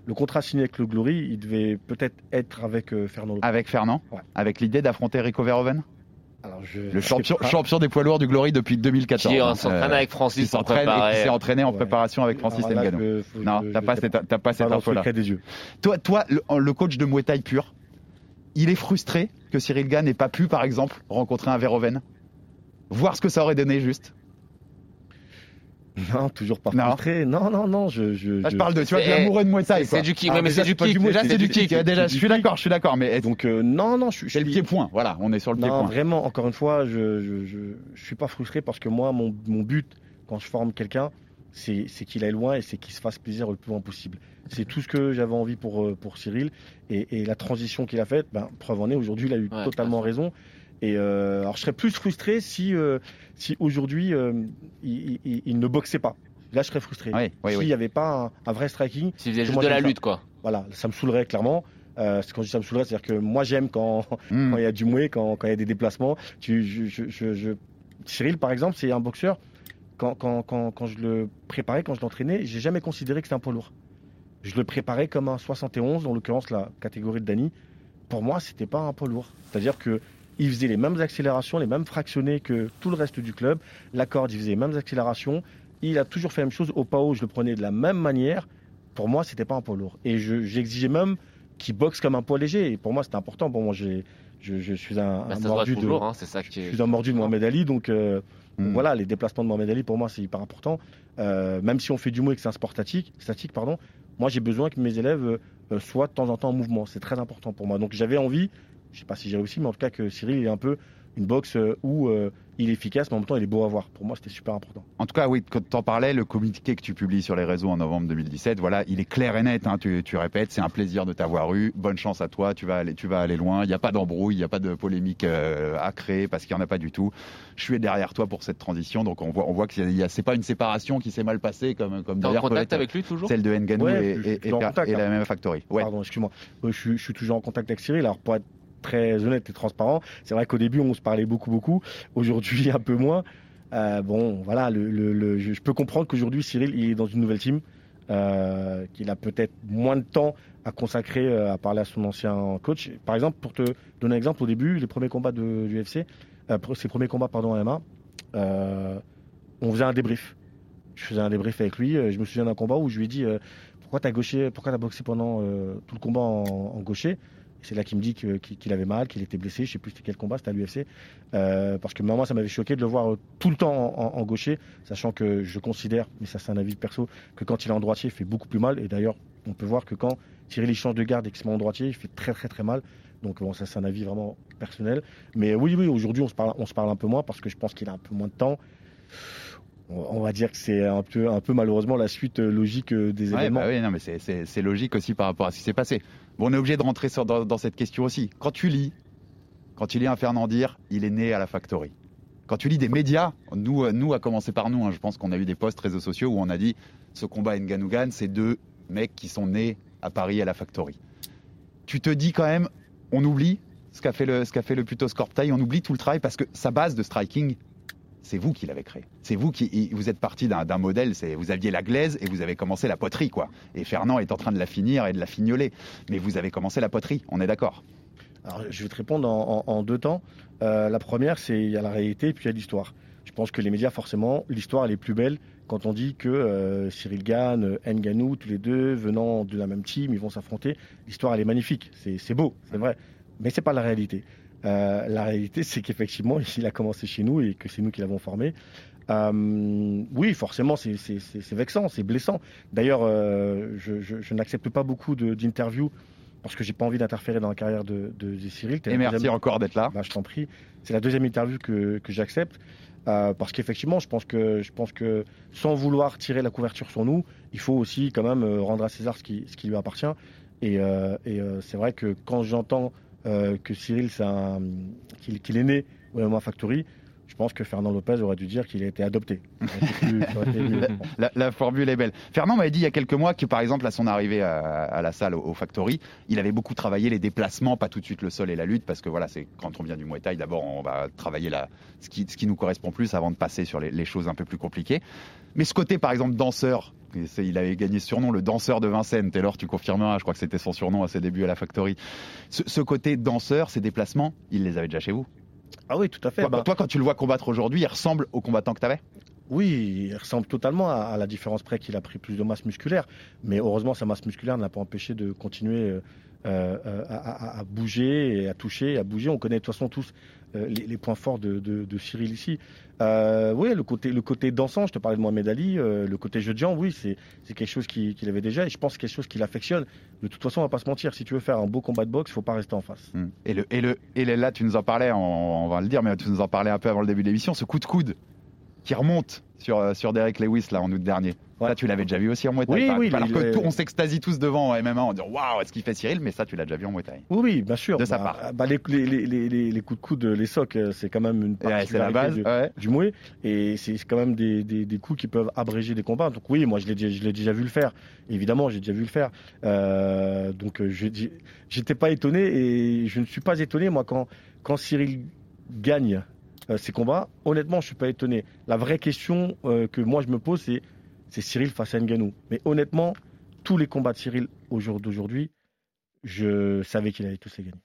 Le contrat signé avec le Glory, il devait peut-être être avec euh, Fernand Lopez. Avec Fernand, Ouais. avec l'idée d'affronter Rico Verhoeven, Alors, je, le champion, champion des poids lourds du Glory depuis 2014. Qui hein. s'entraîne Euh, avec Francis s'entraîne et qui préparer. s'est entraîné en Ouais. préparation avec Francis là, Ngannou. je- faut- Non, t'as pas sais cette, t'as pas Pas cette info-là. secret des yeux. Toi, toi le, le coach de Muay Thai pur, il est frustré que Cyril Gann n'ait pas pu, par exemple, rencontrer un Verhoeven Voir ce que ça aurait donné juste. Non, toujours pas Non. frustré. Non, non, non. Je, je, Là, je je- parle de, tu vois, de l'amoureux de Muay Thai. C'est du kick, Ah, ouais, mais déjà, c'est du kick. Thai, c'est du kick. Déjà, je suis d'accord, je suis d'accord. Mais Donc, euh, non, non, je, je c'est le suis- pied-point. Voilà, on est sur le Non, pied-point. vraiment, encore une fois, je, je, je, je suis pas frustré parce que moi, mon, mon but, quand je forme quelqu'un, c'est c'est qu'il aille loin et c'est qu'il se fasse plaisir le plus loin possible. C'est tout ce que j'avais envie pour, euh, pour Cyril. Et, et la transition qu'il a faite, ben, preuve en est, aujourd'hui, il a eu Ouais, totalement raison. Et euh, alors, je serais plus frustré si, euh, si aujourd'hui, euh, il, il- il ne boxait pas. Là, je serais frustré. Oui, oui, S'il oui. n'y avait pas un, un vrai striking, S'il faisait juste de la ça. lutte, quoi. voilà, ça me saoulerait clairement. Euh, quand je dis ça me saoulerait, c'est-à-dire que moi, j'aime quand, Hmm. il y a du mouet, quand, quand il y a des déplacements. Tu, je, je- je- Cyril, par exemple, c'est un boxeur. Quand, quand, quand, quand je le préparais, quand je l'entraînais, j'ai jamais considéré que c'était un poids lourd. Je le préparais comme un 71, en l'occurrence la catégorie de Dany. Pour moi, c'était pas un poids lourd. C'est-à-dire que il faisait les mêmes accélérations, les mêmes fractionnés que tout le reste du club. La corde, il faisait les mêmes accélérations. Il a toujours fait la même chose. Au PAO, je le prenais de la même manière. Pour moi, c'était pas un poids lourd. Et je- j'exigeais même qu'il boxe comme un poids léger. Et pour moi, c'était important. Pour moi, j'ai- je, je suis un, Bah, mordu de, toujours, hein, c'est ça qui je suis un mordu de Mohamed Ali, donc, euh, donc Mm. voilà, les déplacements de Mohamed Ali pour moi c'est hyper important. Euh, même si on fait du mot et que c'est un sport statique, statique pardon, moi j'ai besoin que mes élèves euh, soient de temps en temps en mouvement. C'est très important pour moi. Donc j'avais envie, je sais pas si j'ai réussi, mais en tout cas que Cyril ait un peu une boxe euh, où euh, il est efficace, mais en même temps il est beau à voir. Pour moi c'était super important. En tout cas, oui, quand tu en parlais, le communiqué que tu publies sur les réseaux en novembre 2017, voilà, il est clair et net. hein, tu, tu répètes, c'est un plaisir de t'avoir eu. Bonne chance à toi, tu vas aller, tu vas aller loin. Il n'y a pas d'embrouille, il n'y a pas de polémique euh, à créer parce qu'il n'y en a pas du tout. Je suis derrière toi pour cette transition, donc on voit, on voit que c'est pas une séparation qui s'est mal passée comme, comme T'es en d'ailleurs contact avec lui toujours? celle de Nganou Ouais, et, et- la hein. même factory. Ouais. Pardon, excuse-moi. Euh, je, suis- je suis toujours en contact avec Cyril. Alors pour être très honnête et transparent, c'est vrai qu'au début on se parlait beaucoup beaucoup. Aujourd'hui un peu moins. Euh, bon, voilà, le, le- le- je, peux comprendre qu'aujourd'hui Cyril il est dans une nouvelle team, euh, qu'il a peut-être moins de temps à consacrer euh, à parler à son ancien coach. Par exemple, pour te donner un exemple, au début, les premiers combats de l'UFC, euh, pour- ses premiers combats pardon en MMA, euh, on faisait un débrief. Je faisais un débrief avec lui. euh, Je me souviens d'un combat où je lui ai dit euh, pourquoi t'as gauché, pourquoi t'as boxé pendant euh, tout le combat en gaucher? C'est là qu'il me dit qu'il avait mal, qu'il était blessé. Je sais plus c'était quel combat, c'était à l'UFC. Euh, parce que moi, ça m'avait choqué de le voir euh, tout le temps en, en- en gaucher, sachant que je considère, mais ça c'est un avis perso, que quand il est en droitier, il fait beaucoup plus mal. Et d'ailleurs, on peut voir que quand Cyril il change de garde et qu'il se met en droitier, il fait très très très mal. Donc bon, ça c'est un avis vraiment personnel. Mais oui, oui, aujourd'hui on se parle, on se parle un peu moins parce que je pense qu'il a un peu moins de temps. On va dire que c'est un peu, un peu malheureusement la suite euh, logique des Ouais, événements. bah oui, non, mais c'est logique aussi par rapport à ce qui s'est passé. Bon, on est obligé de rentrer dans, cette question aussi. Quand tu lis, quand tu lis un Fernand dire, il est né à la factory. Quand tu lis des médias, nous, euh, nous à commencer par nous, hein, je pense qu'on a eu des posts réseaux sociaux où on a dit ce combat Nganougan, c'est deux mecs qui sont nés à Paris à la factory. Tu te dis quand même, on oublie ce qu'a fait le, ce le Puto Scorptail, on oublie tout le travail parce que sa base de striking, c'est vous qui l'avez créé. C'est vous qui vous êtes parti d'un modèle. C'est vous aviez la glaise et vous avez commencé la poterie, quoi. Et Fernand est en train de la finir et de la fignoler. Mais vous avez commencé la poterie. On est d'accord. Alors, je vais te répondre en, en- en deux temps. Euh, la première, c'est il y a la réalité et puis il y a l'histoire. Je pense que les médias, forcément, l'histoire, elle est plus belle quand on dit que euh, Cyril Gann, Nganou, tous les deux, venant de la même team, ils vont s'affronter. L'histoire, elle est magnifique. C'est c'est beau, c'est vrai. Mais c'est pas la réalité. Euh, la réalité, c'est qu'effectivement, il a commencé chez nous et que c'est nous qui l'avons formé. Euh, oui, forcément, c'est vexant, c'est blessant. D'ailleurs, euh, je, je- je n'accepte pas beaucoup d'interviews parce que j'ai pas envie d'interférer dans la carrière de, de- de Cyril. Et merci deuxième- encore d'être là. Bah, je t'en prie. C'est la deuxième interview que, que j'accepte. euh, parce qu'effectivement, je pense que je pense que sans vouloir tirer la couverture sur nous, il faut aussi quand même euh, rendre à César ce qui, ce qui lui appartient. Et, euh, et, euh, c'est vrai que quand j'entends euh, que Cyril, qu'il est né au MMA Factory, je pense que Fernand Lopez aurait dû dire qu'il a été adopté. La, la formule est belle. Fernand m'avait dit il y a quelques mois que, par exemple, à son arrivée à, à la salle au, au Factory, il avait beaucoup travaillé les déplacements, pas tout de suite le sol et la lutte, parce que voilà, c'est quand on vient du Muay Thai, d'abord on va travailler la, ce, qui, ce qui nous correspond plus avant de passer sur les, les choses un peu plus compliquées. Mais ce côté, par exemple, danseur, il avait gagné ce surnom, le danseur de Vincennes. Taylor, tu confirmeras, je crois que c'était son surnom à ses débuts à la Factory. Ce, ce côté danseur, ces déplacements, il les avait déjà chez vous? Ah oui, tout à fait. Toi, Bah, toi, quand tu le vois combattre aujourd'hui, il ressemble au combattant que tu avais Oui, il ressemble totalement à, la différence près qu'il a pris plus de masse musculaire. Mais heureusement, sa masse musculaire ne l'a pas empêché de continuer euh, euh, à, bouger et à toucher, à bouger. On connaît de toute façon tous euh, les, points forts de, Cyril ici. Oui, le côté, le dansant, je te parlais de Mohamed Ali, le côté jeu de oui, c'est quelque chose qu'il avait déjà et je pense quelque chose qu'il affectionne. De toute façon, on va pas se mentir, si tu veux faire un beau combat de boxe, il faut pas rester en face. Hmm. Et, le, et, là, tu nous en parlais, on va le dire, mais tu nous en parlais un peu avant le début de l'émission, ce coup de coude qui remonte sur, euh, sur Derek Lewis là en août dernier. Ça, tu l'avais déjà vu aussi en Muay Thai. Oui, oui, alors que tout- on s'extasie tous devant en MMA en disant waouh, est-ce qu'il fait Cyril? Mais ça, tu l'as déjà vu en Muay Thai. Oui, oui, bien sûr. De sa Bah, part. bah, les, les, les, coups de coude, les socs, euh, c'est quand même une Ouais, la base, du- du mouet. Et c'est quand même des, des, des coups qui peuvent abréger des combats. Donc oui, moi je l'ai déjà- vu le faire. Évidemment, j'ai déjà vu le faire. Euh, donc euh, j'étais pas étonné et je ne suis pas étonné moi quand quand Cyril gagne euh, ses combats. Honnêtement, je suis pas étonné. La vraie question euh, que moi je me pose, c'est c'est Cyril face à Ngannou. Mais honnêtement, tous les combats de Cyril au jour d'aujourd'hui, je savais qu'il allait tous les gagner.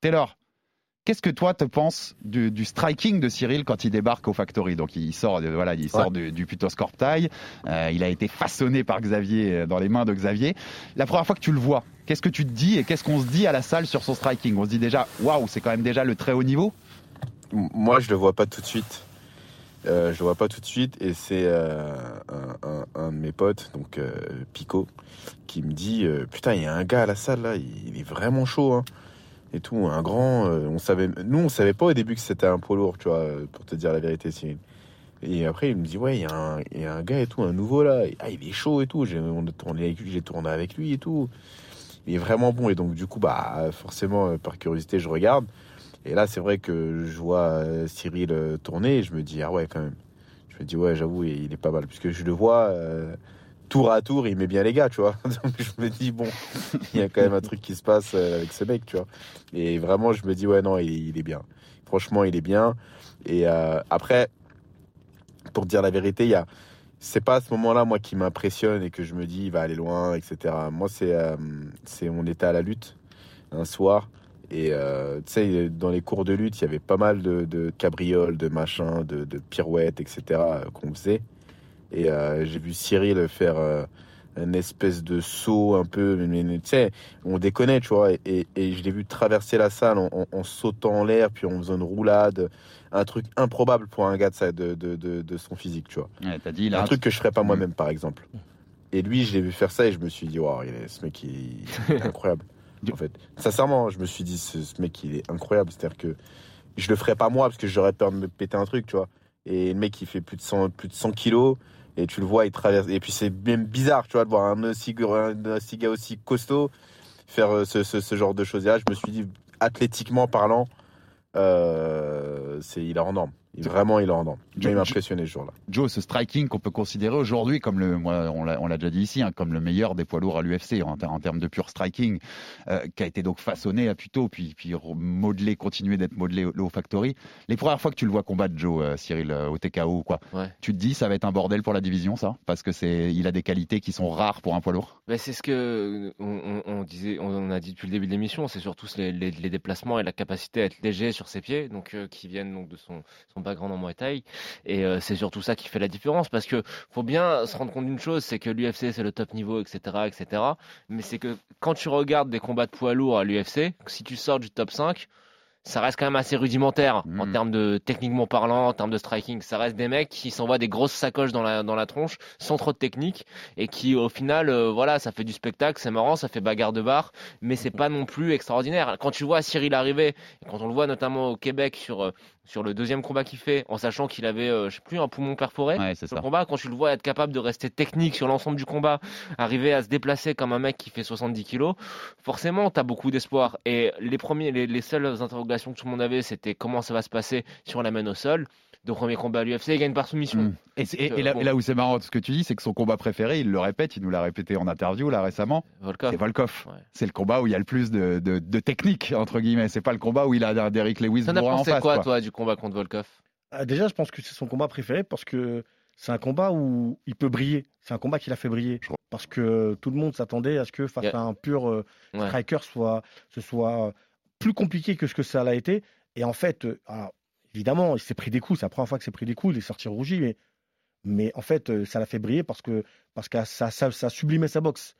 Taylor, qu'est-ce que toi te penses du, du striking de Cyril quand il débarque au Factory? Donc il sort, de- voilà, il sort du, du Putos Corptail, euh, il a été façonné par Xavier, dans les mains de Xavier. La première fois que tu le vois, qu'est-ce que tu te dis et qu'est-ce qu'on se dit à la salle sur son striking? On se dit déjà, waouh, c'est quand même déjà le très haut niveau? Moi, je le vois pas tout de suite. Euh, je le vois pas tout de suite et c'est euh, un, de mes potes, donc euh, Pico, qui me dit euh, putain il y a un gars à la salle là, il, est vraiment chaud hein. et tout, un grand. euh, on savait, nous on savait pas au début que c'était un poids lourd, tu vois, pour te dire la vérité. Cyril. Et après il me dit ouais il y, a un- gars et tout, un nouveau là, ah, il est chaud et tout. J'ai tourné j'ai tourné avec lui et tout. Il est vraiment bon et donc du coup bah forcément par curiosité je regarde. Et là, c'est vrai que je vois euh, Cyril euh, tourner et je me dis, ah ouais, quand même. Je me dis, ouais, j'avoue, il est pas mal. Puisque je le vois euh, tour à tour, il met bien les gars, tu vois. Donc je me dis, bon, il y a quand même un truc qui se passe avec ce mec, tu vois. Et vraiment, je me dis, ouais, non, il, est bien. Franchement, il est bien. Et après, pour dire la vérité, il y a. C'est pas à ce moment-là, moi, qui m'impressionne et que je me dis, il va aller loin, etc. Moi, c'est. euh, c'est on était à la lutte un soir. Et euh, tu sais, dans les cours de lutte, il y avait pas mal de, de cabrioles, de machins, de, de pirouettes, etc. euh, qu'on faisait. Et euh, j'ai vu Cyril faire euh, une espèce de saut un peu, mais, tu sais, on déconnait, tu vois. Et, et- et je l'ai vu traverser la salle en, en- en sautant en l'air, puis en faisant une roulade. Un truc improbable pour un gars de, son physique, tu vois. Ouais, dit, un truc que je ferais pas moi-même, par exemple. Et lui, je l'ai vu faire ça et je me suis dit, waouh, ce mec, il est incroyable. Sincèrement, je me suis dit, ce, mec, il est incroyable. C'est-à-dire que je le ferais pas moi parce que j'aurais peur de me péter un truc, tu vois. Et le mec, il fait plus de 100, plus de 100 kilos. Et tu le vois, il traverse. Et puis c'est même bizarre, tu vois, de voir un aussi, un gars aussi costaud faire euh, ce, ce, ce genre de choses. Et là, je me suis dit, athlétiquement parlant, euh, c'est, il est en norme. Vraiment, il est en norme. Joe- Il m'a impressionné ce jour-là. Joe, ce striking qu'on peut considérer aujourd'hui comme le, moi, on l'a on l'a déjà dit ici, hein, comme le meilleur des poids lourds à l'UFC en, ter- en termes de pur striking, euh, qui a été donc façonné à Puto, puis, puis modelé, continué d'être modelé au, au Factory. Les premières fois que tu le vois combattre, Joe, euh, Cyril, euh, au TKO ou quoi, Ouais. tu te dis ça va être un bordel pour la division, ça, parce que c'est, il a des qualités qui sont rares pour un poids lourd. C'est ce que on, disait, on, on a dit depuis le début de l'émission, c'est surtout les, les- les déplacements et la capacité à être léger sur ses pieds, donc euh, qui viennent donc de son, son background en Muay Thai. Et euh, c'est surtout ça qui fait la différence, parce que faut bien se rendre compte d'une chose, c'est que l'UFC c'est le top niveau, etc., etc. Mais c'est que quand tu regardes des combats de poids lourds à l'UFC, si tu sors du top 5 ça reste quand même assez rudimentaire en Mhm. termes de techniquement parlant, en termes de striking. Ça reste des mecs qui s'envoient des grosses sacoches dans la, dans la tronche sans trop de technique et qui au final, euh, voilà, ça fait du spectacle, c'est marrant, ça fait bagarre de bar, mais c'est pas non plus extraordinaire. Quand tu vois Cyril arriver, quand on le voit notamment au Québec sur euh, sur le deuxième combat qu'il fait, en sachant qu'il avait, euh, je sais plus, un poumon perforé. Ouais, c'est sur le combat, quand tu le vois être capable de rester technique sur l'ensemble du combat, arriver à se déplacer comme un mec qui fait 70 kilos, forcément, tu as beaucoup d'espoir. Et les, premiers, les, les seules interrogations que tout le monde avait, c'était comment ça va se passer si on l'amène au sol. De premier combat à l'UFC, il gagne par soumission. Mm. Et, C'est et- là, bon. et là où c'est marrant, ce que tu dis, c'est que son combat préféré, il le répète, il nous l'a répété en interview là récemment, Volkov. c'est Volkov. Ouais. C'est le combat où il y a le plus de, de, de technique, entre guillemets. C'est pas le combat où il a un Derrick Lewis en pensé face. quoi, quoi. toi, du combat contre Volkov? Ah, Déjà, je pense que c'est son combat préféré parce que c'est un combat où il peut briller. C'est un combat qu'il a fait briller. Parce que tout le monde s'attendait à ce que face Yeah. à un pur euh, Ouais. striker, soit, ce soit plus compliqué que ce que ça l'a été. Et en fait, euh, alors, évidemment, il s'est pris des coups. C'est la première fois qu'il s'est pris des coups. Il est sorti rougi. Mais, en fait, euh, ça l'a fait briller parce que, parce que ça, ça, ça sublimait sa boxe.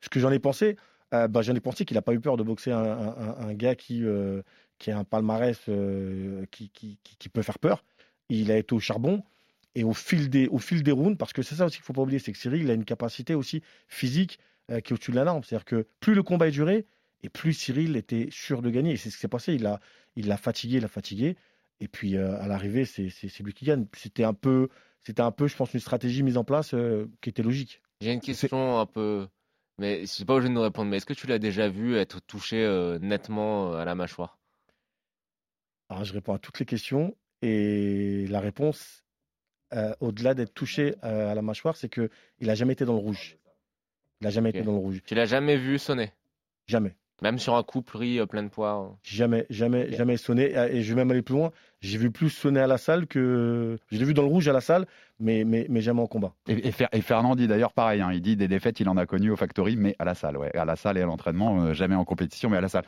Ce que j'en ai pensé, euh, bah, j'en ai pensé qu'il n'a pas eu peur de boxer un, gars qui, euh, qui a un palmarès euh, qui, qui, peut faire peur. Il a été au charbon. Et au fil des, au fil des rounds, parce que c'est ça aussi qu'il ne faut pas oublier, c'est que Cyril il a une capacité aussi physique qui est au-dessus de la norme. C'est-à-dire que plus le combat est duré, et plus Cyril était sûr de gagner. Et c'est ce qui s'est passé. Il l'a il fatigué, il l'a fatigué. Et puis euh, à l'arrivée, c'est lui qui gagne. C'était un peu, c'était un peu, je pense, une stratégie mise en place euh, qui était logique. J'ai une question un peu. Mais je sais pas obligé de nous répondre, mais est-ce que tu l'as déjà vu être touché euh, nettement à la mâchoire? Alors je réponds à toutes les questions. Et la réponse, au-delà d'être touché à la mâchoire, c'est que il n'a jamais été dans le rouge. Il n'a jamais été dans le rouge. Tu l'as jamais vu sonner? Jamais. Même sur un coup pris euh, plein de poids hein. Jamais, jamais, jamais sonné. Et je vais même aller plus loin. J'ai vu plus sonner à la salle que. Je l'ai vu dans le rouge à la salle, mais, mais, mais jamais en combat. Et, et Fer- et Fernand dit d'ailleurs pareil, hein, il dit des défaites, il en a connu au Factory, mais à la salle, ouais, à la salle et à l'entraînement, euh, jamais en compétition, mais à la salle.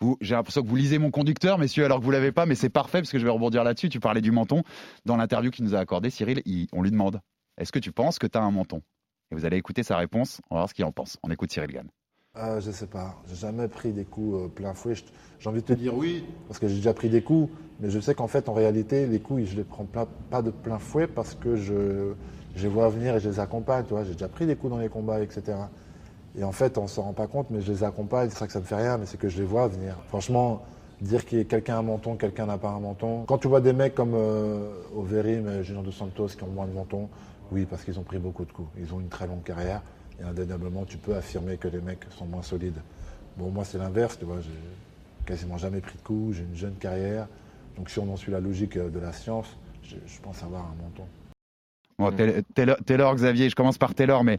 Vous, j'ai l'impression que vous lisez mon conducteur, messieurs, alors que vous l'avez pas, mais c'est parfait parce que je vais rebondir là-dessus. Tu parlais du menton dans l'interview qu'il nous a accordé, Cyril. il- on lui demande Est-ce que tu penses que tu as un menton? Et vous allez écouter sa réponse. On va voir ce qu'il en pense. On écoute Cyril Gann. Euh, je sais pas. J'ai jamais pris des coups euh, plein fouet. J'ai envie de te dire oui, parce que j'ai déjà pris des coups, mais je sais qu'en fait, en réalité, les coups, je les prends pas de plein fouet parce que je, les vois venir et je les accompagne. J'ai déjà pris des coups dans les combats, etc. Et en fait, on s'en rend pas compte, mais je les accompagne. C'est ça que ça me fait rien, mais c'est que je les vois venir. Franchement, dire que quelqu'un a un menton, quelqu'un n'a pas un menton. Quand tu vois des mecs comme euh, Overeem, Junior Dos Santos qui ont moins de menton, oui, parce qu'ils ont pris beaucoup de coups. Ils ont une très longue carrière. Et indéniablement, tu peux affirmer que les mecs sont moins solides. Bon, moi, c'est l'inverse, tu vois. J'ai quasiment jamais pris de coups. J'ai une jeune carrière. Donc, si on en suit la logique euh, de la science, je, je pense avoir un menton. Bon, Taylor, Xavier, je commence par Taylor, mais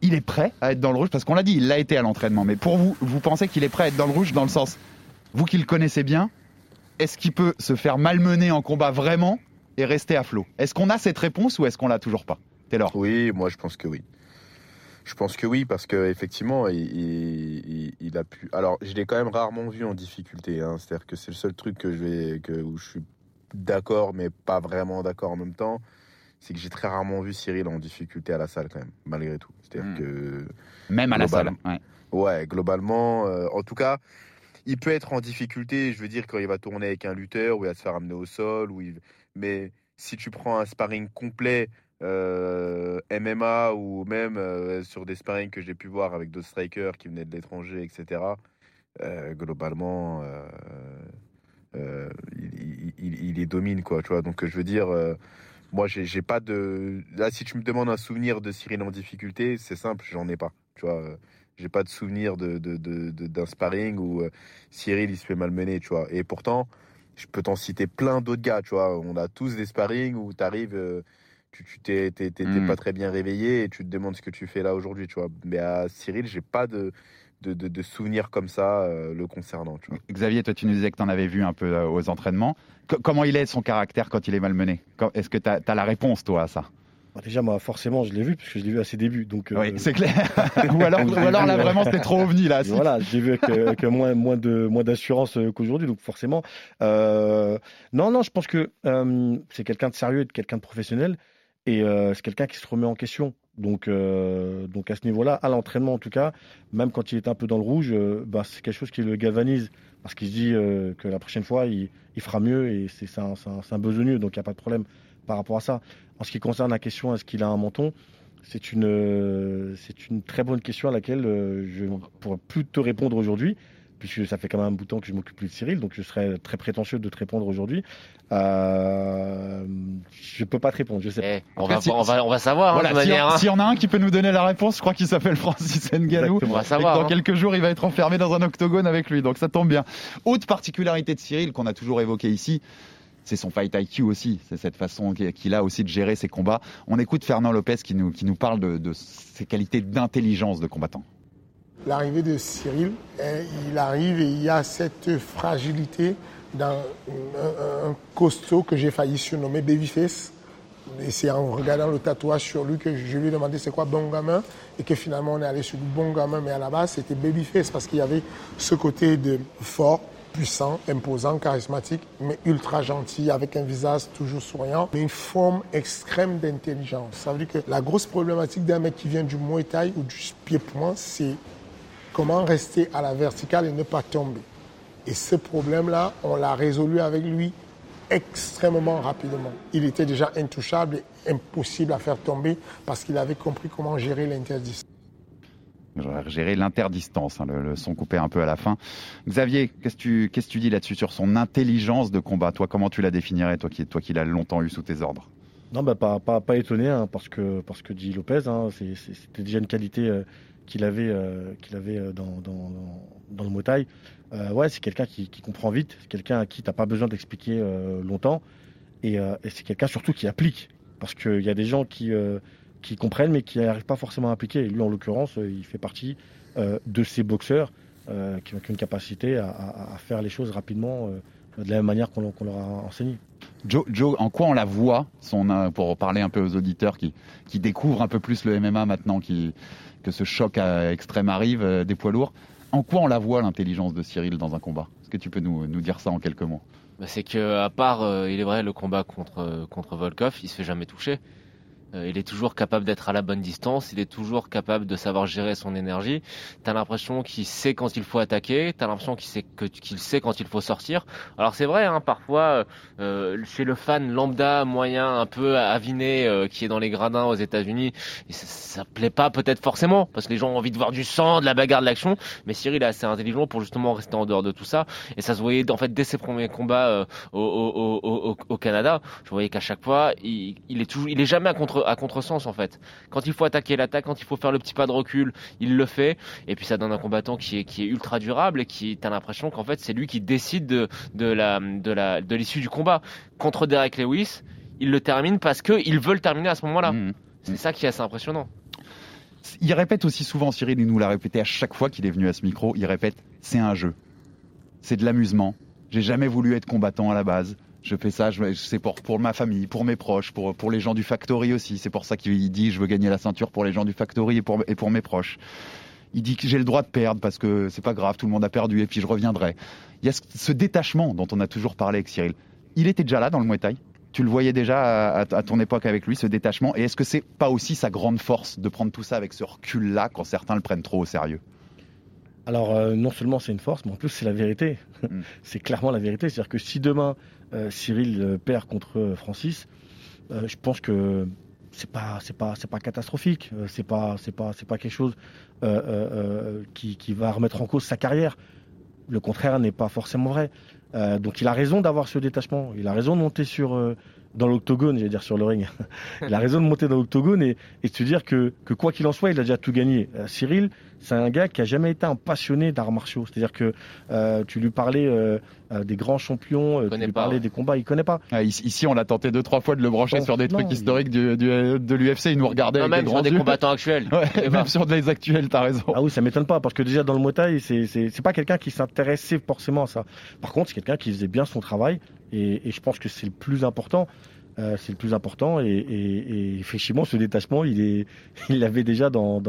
il est prêt à être dans le rouge? Parce qu'on l'a dit, il l'a été à l'entraînement. Mais pour vous, vous pensez qu'il est prêt à être dans le rouge dans le sens, vous qui le connaissez bien, est-ce qu'il peut se faire malmener en combat vraiment et rester à flot? Est-ce qu'on a cette réponse ou est-ce qu'on l'a toujours pas? Taylor Oui, moi je pense que oui. Je pense que oui, parce qu'effectivement, il, il, a pu. Alors, je l'ai quand même rarement vu en difficulté. hein. C'est-à-dire que c'est le seul truc que je vais, que, où je suis d'accord, mais pas vraiment d'accord en même temps. C'est que j'ai très rarement vu Cyril en difficulté à la salle, quand même, malgré tout. C'est-à-dire Hmm. que. Même à la salle. Ouais. Ouais, globalement, euh, en tout cas, il peut être en difficulté, je veux dire, quand il va tourner avec un lutteur, ou il va se faire amener au sol, ou il- mais si tu prends un sparring complet, euh, MMA, ou même euh, sur des sparring que j'ai pu voir avec d'autres strikers qui venaient de l'étranger, etc., euh, globalement, il, il, il, les domine, quoi, tu vois. Donc, je veux dire, moi, j'ai pas de. Là, si tu me demandes un souvenir de Cyril en difficulté, c'est simple, j'en ai pas, tu vois. J'ai pas de souvenir d'un sparring où Cyril il se fait malmener, tu vois. Et pourtant, je peux t'en citer plein d'autres gars, tu vois. On a tous des sparring où t'arrives, euh, tu tu t'es t'es- t'es- t'es Mm. pas très bien réveillé et tu te demandes ce que tu fais là aujourd'hui, tu vois. Mais à Cyril, j'ai pas de, de, de, de souvenirs comme ça euh, le concernant, tu vois. Xavier, toi, tu nous disais que tu en avais vu un peu euh, aux entraînements. Co- comment il est son caractère quand il est malmené? Est-ce que tu as, la réponse, toi, à ça? Bah, déjà, moi, forcément, je l'ai vu, parce que je l'ai vu à ses débuts. Donc, euh, Oui, c'est clair. ou alors, ou alors là, vraiment, c'était trop ovni, là. Voilà, je l'ai vu avec, avec moins, moins de moins d'assurance qu'aujourd'hui, donc forcément. euh, non, non, je pense que euh, c'est quelqu'un de sérieux et de quelqu'un de professionnel, et euh, c'est quelqu'un qui se remet en question. Donc, euh, donc à ce niveau-là, à l'entraînement en tout cas, même quand il est un peu dans le rouge, euh, bah, c'est quelque chose qui le galvanise, parce qu'il se dit que la prochaine fois, il, fera mieux, et c'est un, un, un besogneux, donc il n'y a pas de problème par rapport à ça. En ce qui concerne la question, est-ce qu'il a un menton c'est une, c'est une très bonne question à laquelle je ne pourrais plus te répondre aujourd'hui, puisque ça fait quand même un bout de temps que je m'occupe plus de Cyril, donc je serais très prétentieux de te répondre aujourd'hui. Euh, je peux pas te répondre, je sais Eh, pas. on, va, on, va, on va savoir, hein, Voilà, de toute si, manière. on, hein. si on a un qui peut nous donner la réponse, je crois qu'il s'appelle Francis Ngannou. Exactement. On va Et que savoir. dans hein. quelques jours, il va être enfermé dans un octogone avec lui, donc ça tombe bien. Autre particularité de Cyril qu'on a toujours évoqué ici, c'est son fight IQ aussi, c'est cette façon qu'il a aussi de gérer ses combats. On écoute Fernand Lopez qui nous, qui nous parle de, de ses qualités d'intelligence de combattant. L'arrivée de Cyril, hein, il arrive et il y a cette fragilité dans un, costaud que j'ai failli surnommer Babyface. Et c'est en regardant le tatouage sur lui que je lui ai demandé c'est quoi bon gamin et que finalement on est allé sur le bon gamin mais à la base c'était Babyface parce qu'il y avait ce côté de fort, puissant, imposant, charismatique mais ultra gentil avec un visage toujours souriant mais une forme extrême d'intelligence. Ça veut dire que la grosse problématique d'un mec qui vient du Muay Thai ou du pied-point c'est comment rester à la verticale et ne pas tomber. Et ce problème-là, on l'a résolu avec lui extrêmement rapidement. Il était déjà intouchable et impossible à faire tomber parce qu'il avait compris comment gérer l'interdit. Gérer l'interdistance, hein, le, le son coupé un peu à la fin. Xavier, qu'est-ce que tu, dis là-dessus sur son intelligence de combat? Toi, comment tu la définirais, toi qui, toi qui l'as longtemps eu sous tes ordres? Non, bah, pas, pas, pas étonné, hein, parce que, parce que dit Lopez, hein, c'était déjà une qualité euh, qu'il avait, euh, qu'il avait euh, dans, dans, dans, le Muay Thai. Euh, ouais, c'est quelqu'un qui, comprend vite, c'est quelqu'un à qui tu n'as pas besoin d'expliquer euh, longtemps, et, c'est quelqu'un surtout qui applique, parce qu'il y a des gens qui, qui comprennent, mais qui n'arrivent pas forcément à appliquer. Lui, en l'occurrence, il fait partie de ces boxeurs qui ont une capacité à, faire les choses rapidement, de la même manière qu'on leur- a enseigné. Joe, Joe, en quoi on la voit, son, pour parler un peu aux auditeurs qui, qui découvrent un peu plus le MMA maintenant qui, que ce choc extrême arrive euh, des poids lourds, en quoi on la voit l'intelligence de Cyril dans un combat? Est-ce que tu peux nous, nous dire ça en quelques mots? Bah, c'est que à part, euh, il est vrai, le combat contre euh, contre Volkov, il se fait jamais toucher. Euh, il est toujours capable d'être à la bonne distance, il est toujours capable de savoir gérer son énergie. T'as l'impression qu'il sait quand il faut attaquer, t'as l'impression qu'il sait quand il faut sortir. Alors c'est vrai, hein, parfois euh, chez le fan lambda moyen, un peu aviné, euh, qui est dans les gradins aux États-Unis, ça, ça plaît pas peut-être forcément parce que les gens ont envie de voir du sang, de la bagarre, de l'action. Mais Cyril est assez intelligent pour justement rester en dehors de tout ça. Et ça se voyait en fait dès ses premiers combats euh, au Canada. Je voyais qu'à chaque fois, il, il est toujours, il est jamais à contre à contresens en fait. Quand il faut attaquer l'attaque, quand il faut faire le petit pas de recul, il le fait. Et puis ça donne un combattant qui est qui est ultra durable et qui t'as l'impression qu'en fait c'est lui qui décide de de la de la de l'issue du combat. Contre Derek Lewis, il le termine parce que il veut le terminer à ce moment-là. Mmh. C'est ça qui est assez impressionnant. Il répète aussi souvent, Cyril, il nous l'a répété à chaque fois qu'il est venu à ce micro, il répète, c'est un jeu. C'est de l'amusement. J'ai jamais voulu être combattant à la base. Je fais ça, c'est pour, pour ma famille, pour mes proches, pour, pour les gens du Factory aussi. C'est pour ça qu'il dit, je veux gagner la ceinture pour les gens du Factory et pour, et pour mes proches. Il dit que j'ai le droit de perdre parce que c'est pas grave, tout le monde a perdu et puis je reviendrai. Il y a ce, ce détachement dont on a toujours parlé avec Cyril. Il était déjà là dans le Muay Thai. Tu le voyais déjà à, ton époque avec lui, ce détachement. Et est-ce que c'est pas aussi sa grande force de prendre tout ça avec ce recul-là quand certains le prennent trop au sérieux? Alors, euh, non seulement c'est une force, mais en plus c'est la vérité. Mm. c'est clairement la vérité. C'est-à-dire que si demain Cyril euh, perd contre Francis, euh, je pense que c'est pas c'est pas c'est pas catastrophique. Euh, c'est pas c'est pas c'est pas quelque chose qui, qui va remettre en cause sa carrière. le contraire n'est pas forcément vrai. Donc il a raison d'avoir ce détachement. Il a raison de monter sur dans l'octogone, j'allais dire sur le ring. il a raison de monter dans l'octogone et, et de se dire que, que quoi qu'il en soit, il a déjà tout gagné. Euh, Cyril, c'est un gars qui a jamais été un passionné d'arts martiaux. C'est-à-dire que euh, tu lui parlais euh, des grands champions, euh, tu lui pas, parlais ouais. des combats, il connaît pas. Ah, ici, on l'a tenté deux trois fois de le brancher Bon, sur des non, trucs il- historiques du, du- de l'UFC. Il nous regardait Non, avec même des sur des yeux. combattants actuels. Ouais, même sur des actuels, t'as raison. Ah oui, ça m'étonne pas parce que déjà dans le Muay c'est pas quelqu'un qui s'intéressait forcément à ça. Par contre, c'est quelqu'un qui faisait bien son travail et, et je pense que c'est le plus important. Euh, c'est le plus important et, effectivement ce détachement il l'avait déjà dans,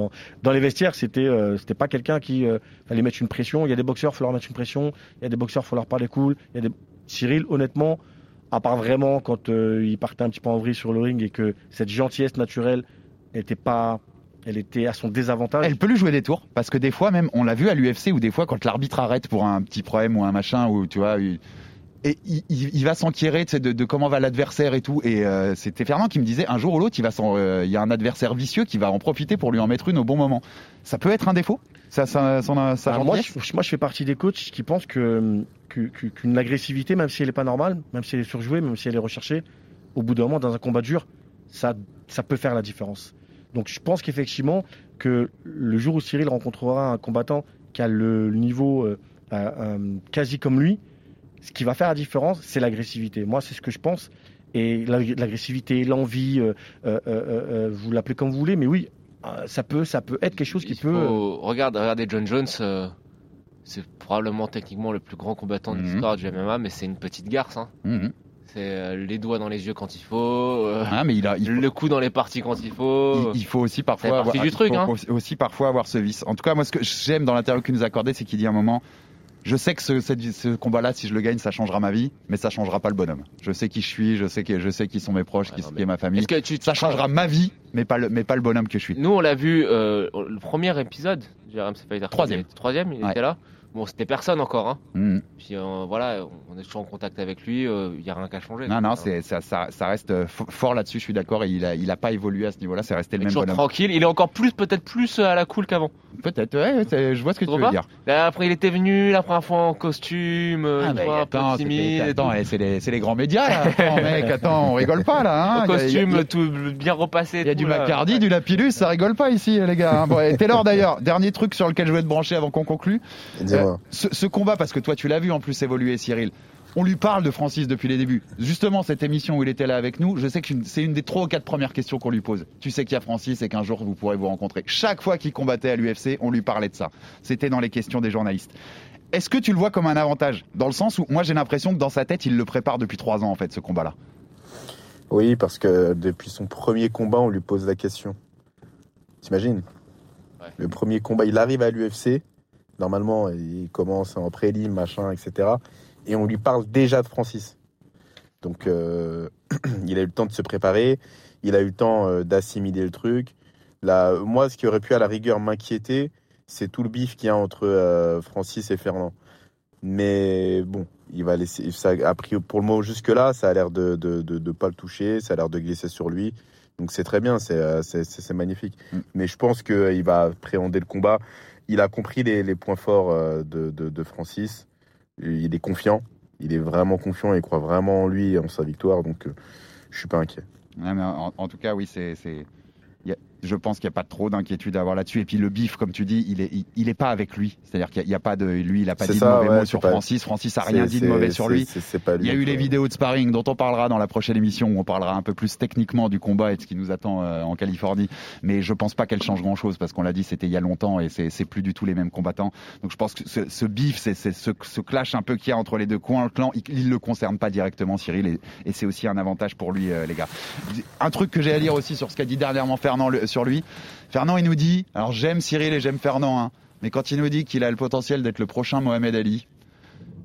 les vestiaires. C'était euh, c'était pas quelqu'un qui euh, fallait mettre une pression. Il y a des boxeurs faut leur mettre une pression. Il y a des boxeurs faut leur parler cool. Il y a des Cyril honnêtement à part vraiment quand euh, il partait un petit peu en vrille sur le ring et que cette gentillesse naturelle n'était pas elle était à son désavantage. Elle peut lui jouer des tours parce que des fois même on l'a vu à l'UFC ou des fois quand l'arbitre arrête pour un petit problème ou un machin ou tu vois et il, il- il va sais, de, de comment va l'adversaire et tout. Et euh, c'était Fernand qui me disait un jour ou l'autre il va s'en- euh, il y a un adversaire vicieux qui va en profiter pour lui en mettre une au bon moment. Ça peut être un défaut? Ça ça son sa Ah, moi, je, moi, je fais partie des coachs qui pensent que qu'une agressivité, même si elle n'est pas normale, même si elle est surjouée, même si elle est recherchée, au bout d'un moment, dans un combat dur, ça, ça peut faire la différence. Donc, je pense qu'effectivement, que le jour où Cyril rencontrera un combattant qui a le niveau euh, quasi comme lui, ce qui va faire la différence, c'est l'agressivité. Moi, c'est ce que je pense. Et l'ag- l'agressivité, l'envie, euh, euh, euh, vous l'appelez comme vous voulez, mais oui, ça peut, ça peut être quelque chose qui Il peut. faut- Regarde, regardez John Jones. euh, c'est probablement techniquement le plus grand combattant de Mhm. l'histoire du MMA, mais c'est une petite garce. hein. Mhm. C'est euh, les doigts dans les yeux quand il faut, euh, Ah, mais il a il le coup dans les parties quand il faut. il, il faut aussi parfois avoir, du il truc, faut hein. aussi- aussi parfois avoir ce vice. En tout cas, moi, ce que j'aime dans l'interview qu'il nous a accordé, c'est qu'il dit à un moment. Je sais que ce, combat-là, si je le gagne, ça changera ma vie, mais ça changera pas le bonhomme. Je sais qui je suis, je sais que je sais qui sont mes proches, qui, non, qui est ma famille. Est-ce que tu- Ça changera ma vie, mais pas le, mais pas le bonhomme que je suis. Nous, on l'a vu euh, le premier épisode Troisième. Troisième, il Ouais. était là. Bon, c'était personne encore. Hein. Mhm. Puis euh, voilà, on est toujours en contact avec lui. euh, Il n'y a rien qu'à changer. Non, non, Euh, c'est, ça, ça, ça reste euh, fort là-dessus, je suis d'accord, et il a, il a pas évolué à ce niveau-là, c'est resté il le est même toujours bonhomme. tranquille. Il est encore plus, peut-être plus à la cool qu'avant. Peut-être, ouais, je vois ce que tu veux pas? Dire. Là, après, il était venu la première fois en costume, euh, Ah, mais vois, un peu attends, timide. attends, eh, c'est les, c'est les grands médias, là. Attends, mec, attends, on rigole pas, là. Hein. a- costume, a- tout bien repassé. Il y a tout, du là. Bacardi, du Lapillus, ça rigole pas ici, les gars. hein. Bon, et Taylor, d'ailleurs, dernier truc sur lequel je vais te brancher avant qu'on conclue. Ce, ce combat, parce que toi, tu l'as vu en plus évoluer, Cyril. On lui parle de Francis depuis les débuts. Justement, cette émission où il était là avec nous, je sais que c'est une des trois ou quatre premières questions qu'on lui pose. Tu sais qu'il y a Francis et qu'un jour vous pourrez vous rencontrer. Chaque fois qu'il combattait à l'UFC, on lui parlait de ça. C'était dans les questions des journalistes. Est-ce que tu le vois comme un avantage? Dans le sens où moi j'ai l'impression que dans sa tête, il le prépare depuis trois ans en fait, ce combat-là. Oui, parce que depuis son premier combat, on lui pose la question. T'imagines? Ouais. Le premier combat, il arrive à l'UFC. Normalement, il commence en prélim, machin, etc. Et on lui parle déjà de Francis. Donc, euh, il a eu le temps de se préparer. Il a eu le temps euh, d'assimiler le truc. Là, moi, ce qui aurait pu à la rigueur m'inquiéter, c'est tout le bif qu'il y a entre euh, Francis et Fernand. Mais bon, il va laisser. Ça a pris pour le moment jusque-là, ça a l'air de de, de, de pas le toucher, ça a l'air de glisser sur lui. Donc c'est très bien, c'est magnifique. Mm. Mais je pense qu'il va appréhender le combat. Il a compris les, points forts euh, de, Francis. Il est confiant. Il est vraiment confiant. Il croit vraiment en lui et en sa victoire. Donc euh, je suis pas inquiet. En tout cas, oui, c'est. Je pense qu'il n'y a pas trop d'inquiétude à avoir là-dessus. Et puis le bif, comme tu dis, il est, il, il est pas avec lui. C'est-à-dire qu'il n'y a, pas de. Lui, il n'a pas dit ça, de mauvais ouais, mots sur pas- Francis. Francis a rien dit de mauvais sur lui. pas Il y a eu les vidéos de sparring dont on parlera dans la prochaine émission où on parlera un peu plus techniquement du combat et de ce qui nous attend euh, en Californie. Mais je pense pas qu'elle change grand chose parce qu'on l'a dit, c'était il y a longtemps et c'est plus du tout les mêmes combattants. Donc je pense que ce, ce bif, c'est ce, ce clash un peu qu'il y a entre les deux coins, le clan, il, il le concerne pas directement Cyril et, et c'est aussi un avantage pour lui, euh, les gars. Un truc que j'ai à dire aussi sur ce qu'a dit dernièrement Fernand le- sur lui. Fernand, il nous dit, alors j'aime Cyril et j'aime Fernand, hein, mais quand il nous dit qu'il a le potentiel d'être le prochain Mohamed Ali,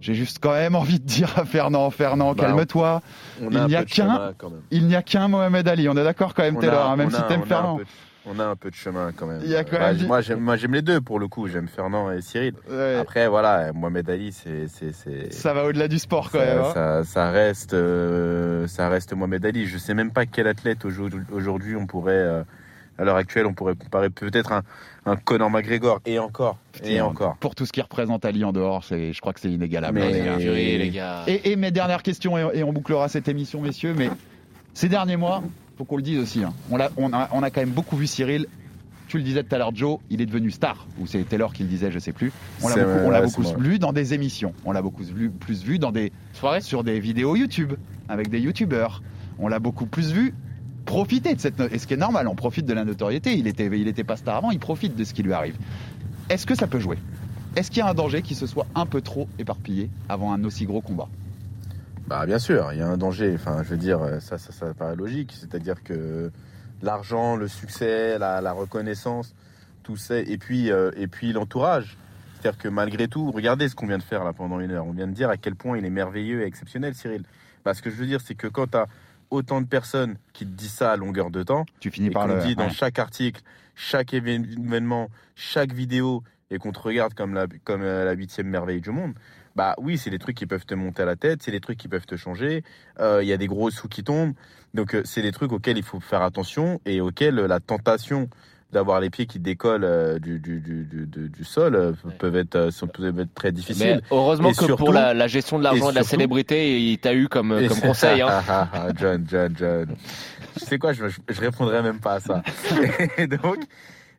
j'ai juste quand même envie de dire à Fernand, Fernand, Bah, calme-toi. Il a n'y a qu'un-. Il n'y a qu'un Mohamed Ali. On est d'accord quand même, On Taylor, a- hein, même on si a- t'aimes a Fernand. de- On a un peu de chemin quand même. Il y a quand Bah, même moi, j'aime, moi, j'aime les deux pour le coup. J'aime Fernand et Cyril. Ouais. Après, voilà, Mohamed Ali, c'est, c'est, c'est- Ça va au-delà du sport quand ça, même. hein. ça, ça reste, euh, ça reste Mohamed Ali. Je sais même pas quel athlète aujourd'hui, aujourd'hui on pourrait euh, À l'heure actuelle, on pourrait comparer peut-être un, un Conor McGregor et encore et encore. Pour tout ce qui représente Ali en dehors, c'est- je crois que c'est inégalable. Mais- les gars. Purée, les gars. Et, et mes dernières questions, et, et on bouclera cette émission, messieurs, mais ces derniers mois, faut qu'on le dise aussi, hein, on, a, on a quand même beaucoup vu Cyril. Tu le disais tout à l'heure, Joe, il est devenu star. Ou c'est Taylor qui le disait, je sais plus. On l'a beaucoup, vrai, on ouais, beaucoup vu dans des émissions. On l'a beaucoup vu, plus vu dans des Soirée sur des vidéos YouTube avec des youtubeurs. On l'a beaucoup plus vu profiter de cette et ce qui est normal, on profite de la notoriété. Il était, il était pas star avant, il profite de ce qui lui arrive. Est-ce que ça peut jouer? Est-ce qu'il y a un danger qu'il se soit un peu trop éparpillé avant un aussi gros combat? Bah bien sûr, il y a un danger. Enfin, je veux dire, ça, ça, ça paraît logique. C'est-à-dire que l'argent, le succès, la, la reconnaissance, tout ça, et puis euh, et puis l'entourage. C'est-à-dire que malgré tout, regardez ce qu'on vient de faire là pendant une heure. On vient de dire à quel point il est merveilleux et exceptionnel, Cyril. Bah, ce que je veux dire, c'est que quand tu as autant de personnes qui te disent ça à longueur de temps, Tu finis et par le. dit dans ouais. chaque article, chaque événement, chaque vidéo, et qu'on te regarde comme la, comme euh, la huitième merveille du monde, bah oui, c'est des trucs qui peuvent te monter à la tête, c'est des trucs qui peuvent te changer, euh, il y a des gros sous qui tombent, donc euh, c'est des trucs auxquels il faut faire attention et auxquels euh, la tentation d'avoir les pieds qui décollent euh, du, du, du, du, du- du sol euh, peuvent, être, euh, sont- peuvent être très difficiles. Mais heureusement Et que surtout- pour la, la gestion de l'argent et et de la célébrité, il t'a eu comme, Et comme c'est- conseil. Hein. John, John, John. Tu sais quoi, je, je, répondrai même pas à ça. et donc,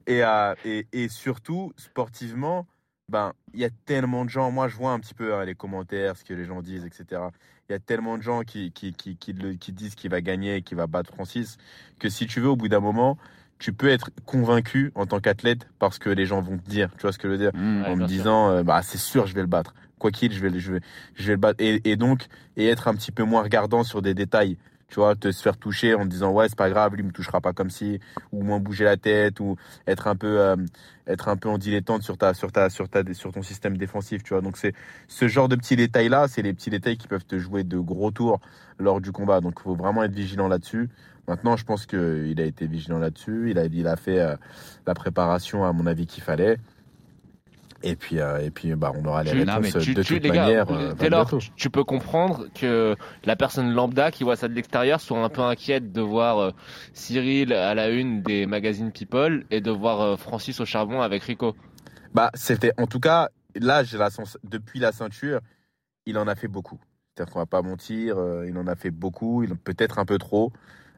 et, euh, et, et surtout, sportivement, ben, il y a tellement de gens. Moi, je vois un petit peu hein, les commentaires, ce que les gens disent, etc. Il y a tellement de gens qui, qui, qui, qui, qui disent qu'il va gagner, qu'il va battre Francis, que si tu veux, au bout d'un moment, tu peux être convaincu en tant qu'athlète parce que les gens vont te dire, tu vois ce que je veux dire, Mmh. Ouais, en me disant, euh, bah, c'est sûr, je vais le battre. Quoi qu'il, je vais, le- je vais, je vais le battre. Et, et donc, et être un petit peu moins regardant sur des détails. Tu vois, te se faire toucher en te disant, ouais, c'est pas grave, lui me touchera pas comme si, ou moins bouger la tête, ou être un peu, euh, être un peu en dilettante sur ta, sur ta, sur ta, sur ton système défensif, tu vois. Donc, c'est ce genre de petits détails-là, c'est les petits détails qui peuvent te jouer de gros tours lors du combat. Donc, il faut vraiment être vigilant là-dessus. Maintenant, je pense qu'il a été vigilant là-dessus. Il a, il a fait euh, la préparation, à mon avis, qu'il fallait. Et puis, euh, et puis bah, on aura les Tu- non, réponses mais tu, de tu- toute les gars, manière. euh, Taylor, tu- peux comprendre que la personne lambda qui voit ça de l'extérieur soit un peu inquiète de voir euh, Cyril à la une des magazines People et de voir euh, Francis au charbon avec Rico. Bah, c'était, en tout cas, là, j'ai la sens, depuis la ceinture, il en a fait beaucoup. C'est-à-dire qu'on va pas mentir, euh, il en a fait beaucoup, peut-être un peu trop.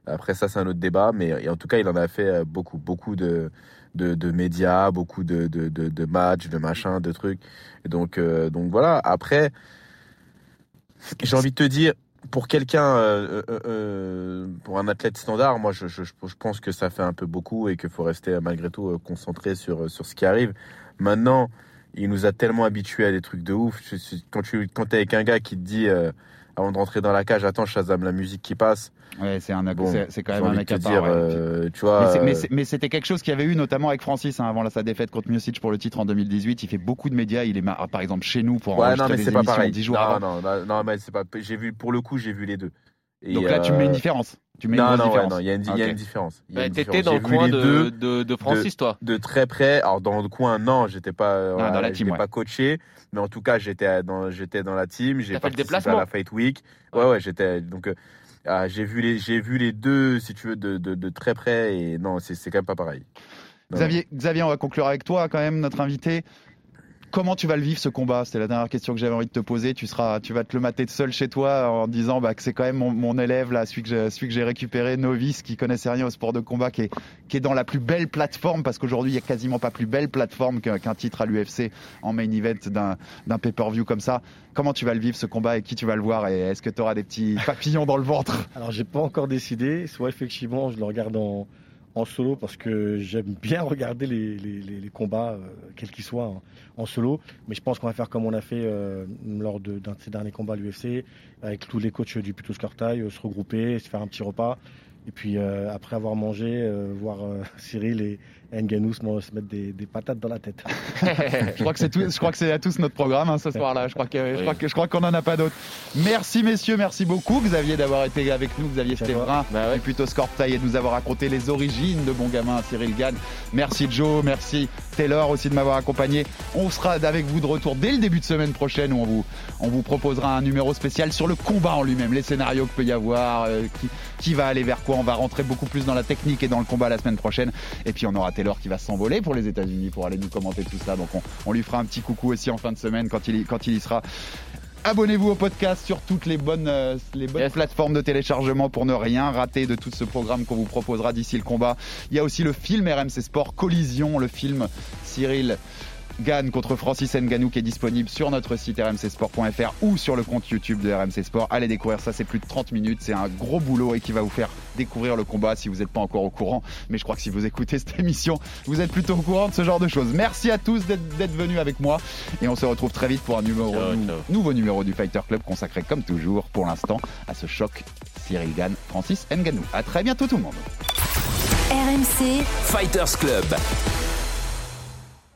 Après ça, c'est un autre débat, mais en tout cas, il en a fait euh, beaucoup, beaucoup de, de, de médias, beaucoup de, de, de, matchs, de machins, de trucs. Donc, euh, donc voilà. Après, j'ai envie de te dire, pour quelqu'un, euh, pour un athlète standard, moi, je, je, je pense que ça fait un peu beaucoup et qu'il faut rester malgré tout concentré sur, sur ce qui arrive. Maintenant, il nous a tellement habitués à des trucs de ouf. Quand tu quand es avec un gars qui te dit, avant de rentrer dans la cage, attends, Shazam, la musique qui passe. Ouais, c'est un, Bon, c'est- quand même un part. dire, ouais. euh, tu Mais vois. mais euh, mais c'était quelque chose qu'il y avait eu notamment avec Francis hein, avant sa défaite contre Miocic pour le titre en 2018. Il fait beaucoup de médias. Il est par exemple chez nous pour Ouais, enregistrer non, mais pas émissions pareil. 10 jours non, avant. non, non, non, mais c'est pas. J'ai vu pour le coup, j'ai vu les deux. Et, Donc là, tu mets une euh, différence. Tu mets une non, grosse non, ouais, non, il y a une, y a une différence. Bah, une T'étais dans le coin de, deux de, de Francis, toi. de très près. Alors dans le coin, non, j'étais pas, dans la je team, l'ai ouais. pas coaché, mais en tout cas, j'étais dans, j'étais dans la team. J'ai T'as fait le participé déplacement à la Fight Week. Ouais, ouais, j'étais donc. euh, ah, j'ai vu les, j'ai vu les deux, si tu veux, de, de, de très près et non, c'est, c'est quand même pas pareil. Xavier, Xavier, on va conclure avec toi quand même, notre invité. Comment tu vas le vivre ce combat? C'était la dernière question que j'avais envie de te poser. Tu seras, tu vas te le mater seul chez toi en disant bah, que c'est quand même mon, élève là, celui que j'ai, récupéré, novice, qui connaissait rien au sport de combat, qui est, qui dans la plus belle plateforme parce qu'aujourd'hui il y a quasiment pas plus belle plateforme qu'un, titre à l'UFC en main event d'un, d'un pay-per-view comme ça. Comment tu vas le vivre ce combat et qui tu vas le voir et est-ce que tu auras des petits papillons dans le ventre? Alors, j'ai pas encore décidé. Soit effectivement, je le regarde en, en solo parce que j'aime bien regarder les, les- combats, euh, quels qu'ils soient, en, en solo. Mais je pense qu'on va faire comme on a fait euh, lors de- d'un de ces derniers combats à l'UFC, avec tous les coachs du Puto Scortail, euh, se regrouper, se faire un petit repas. Et puis, euh, après avoir mangé, voir Cyril et, Nganou se, se mettre des, des, patates dans la tête. je crois que c'est tout, je crois que c'est à tous notre programme hein, ce soir-là. Je crois que, je crois que, je crois qu'on en a pas d'autres. Merci messieurs, merci beaucoup Xavier d'avoir été avec nous, Xavier Stéverin, bah ouais. plutôt Scorptail et de nous avoir raconté les origines de Bon Gamin Cyril Gann. Merci Joe, merci Taylor aussi de m'avoir accompagné. On sera avec vous de retour dès le début de semaine prochaine où on vous, on vous proposera un numéro spécial sur le combat en lui-même, les scénarios qu'il peut y avoir, euh, qui, qui va aller vers quoi. On va rentrer beaucoup plus dans la technique et dans le combat la semaine prochaine. Et puis on aura Taylor qui va s'envoler pour les États-Unis pour aller nous commenter tout ça. Donc on, on, lui fera un petit coucou aussi en fin de semaine quand il, quand il y sera. Abonnez-vous au podcast sur toutes les bonnes, euh, les bonnes yes. plateformes de téléchargement pour ne rien rater de tout ce programme qu'on vous proposera d'ici le combat. Il y a aussi le film RMC Sport Collision, le film Cyril Gann contre Francis Nganou qui est disponible sur notre site rmcsport.fr ou sur le compte YouTube de RMC Sport. Allez découvrir ça, c'est plus de 30 minutes, c'est un gros boulot et qui va vous faire découvrir le combat si vous n'êtes pas encore au courant. Mais je crois que si vous écoutez cette émission, vous êtes plutôt au courant de ce genre de choses. Merci à tous d'être venus avec moi et on se retrouve très vite pour un numéro, ciao, ciao. nouveau numéro du Fighter Club consacré comme toujours pour l'instant à ce choc Cyril Gann, Francis Nganou. À très bientôt tout le monde. RMC Fighters Club.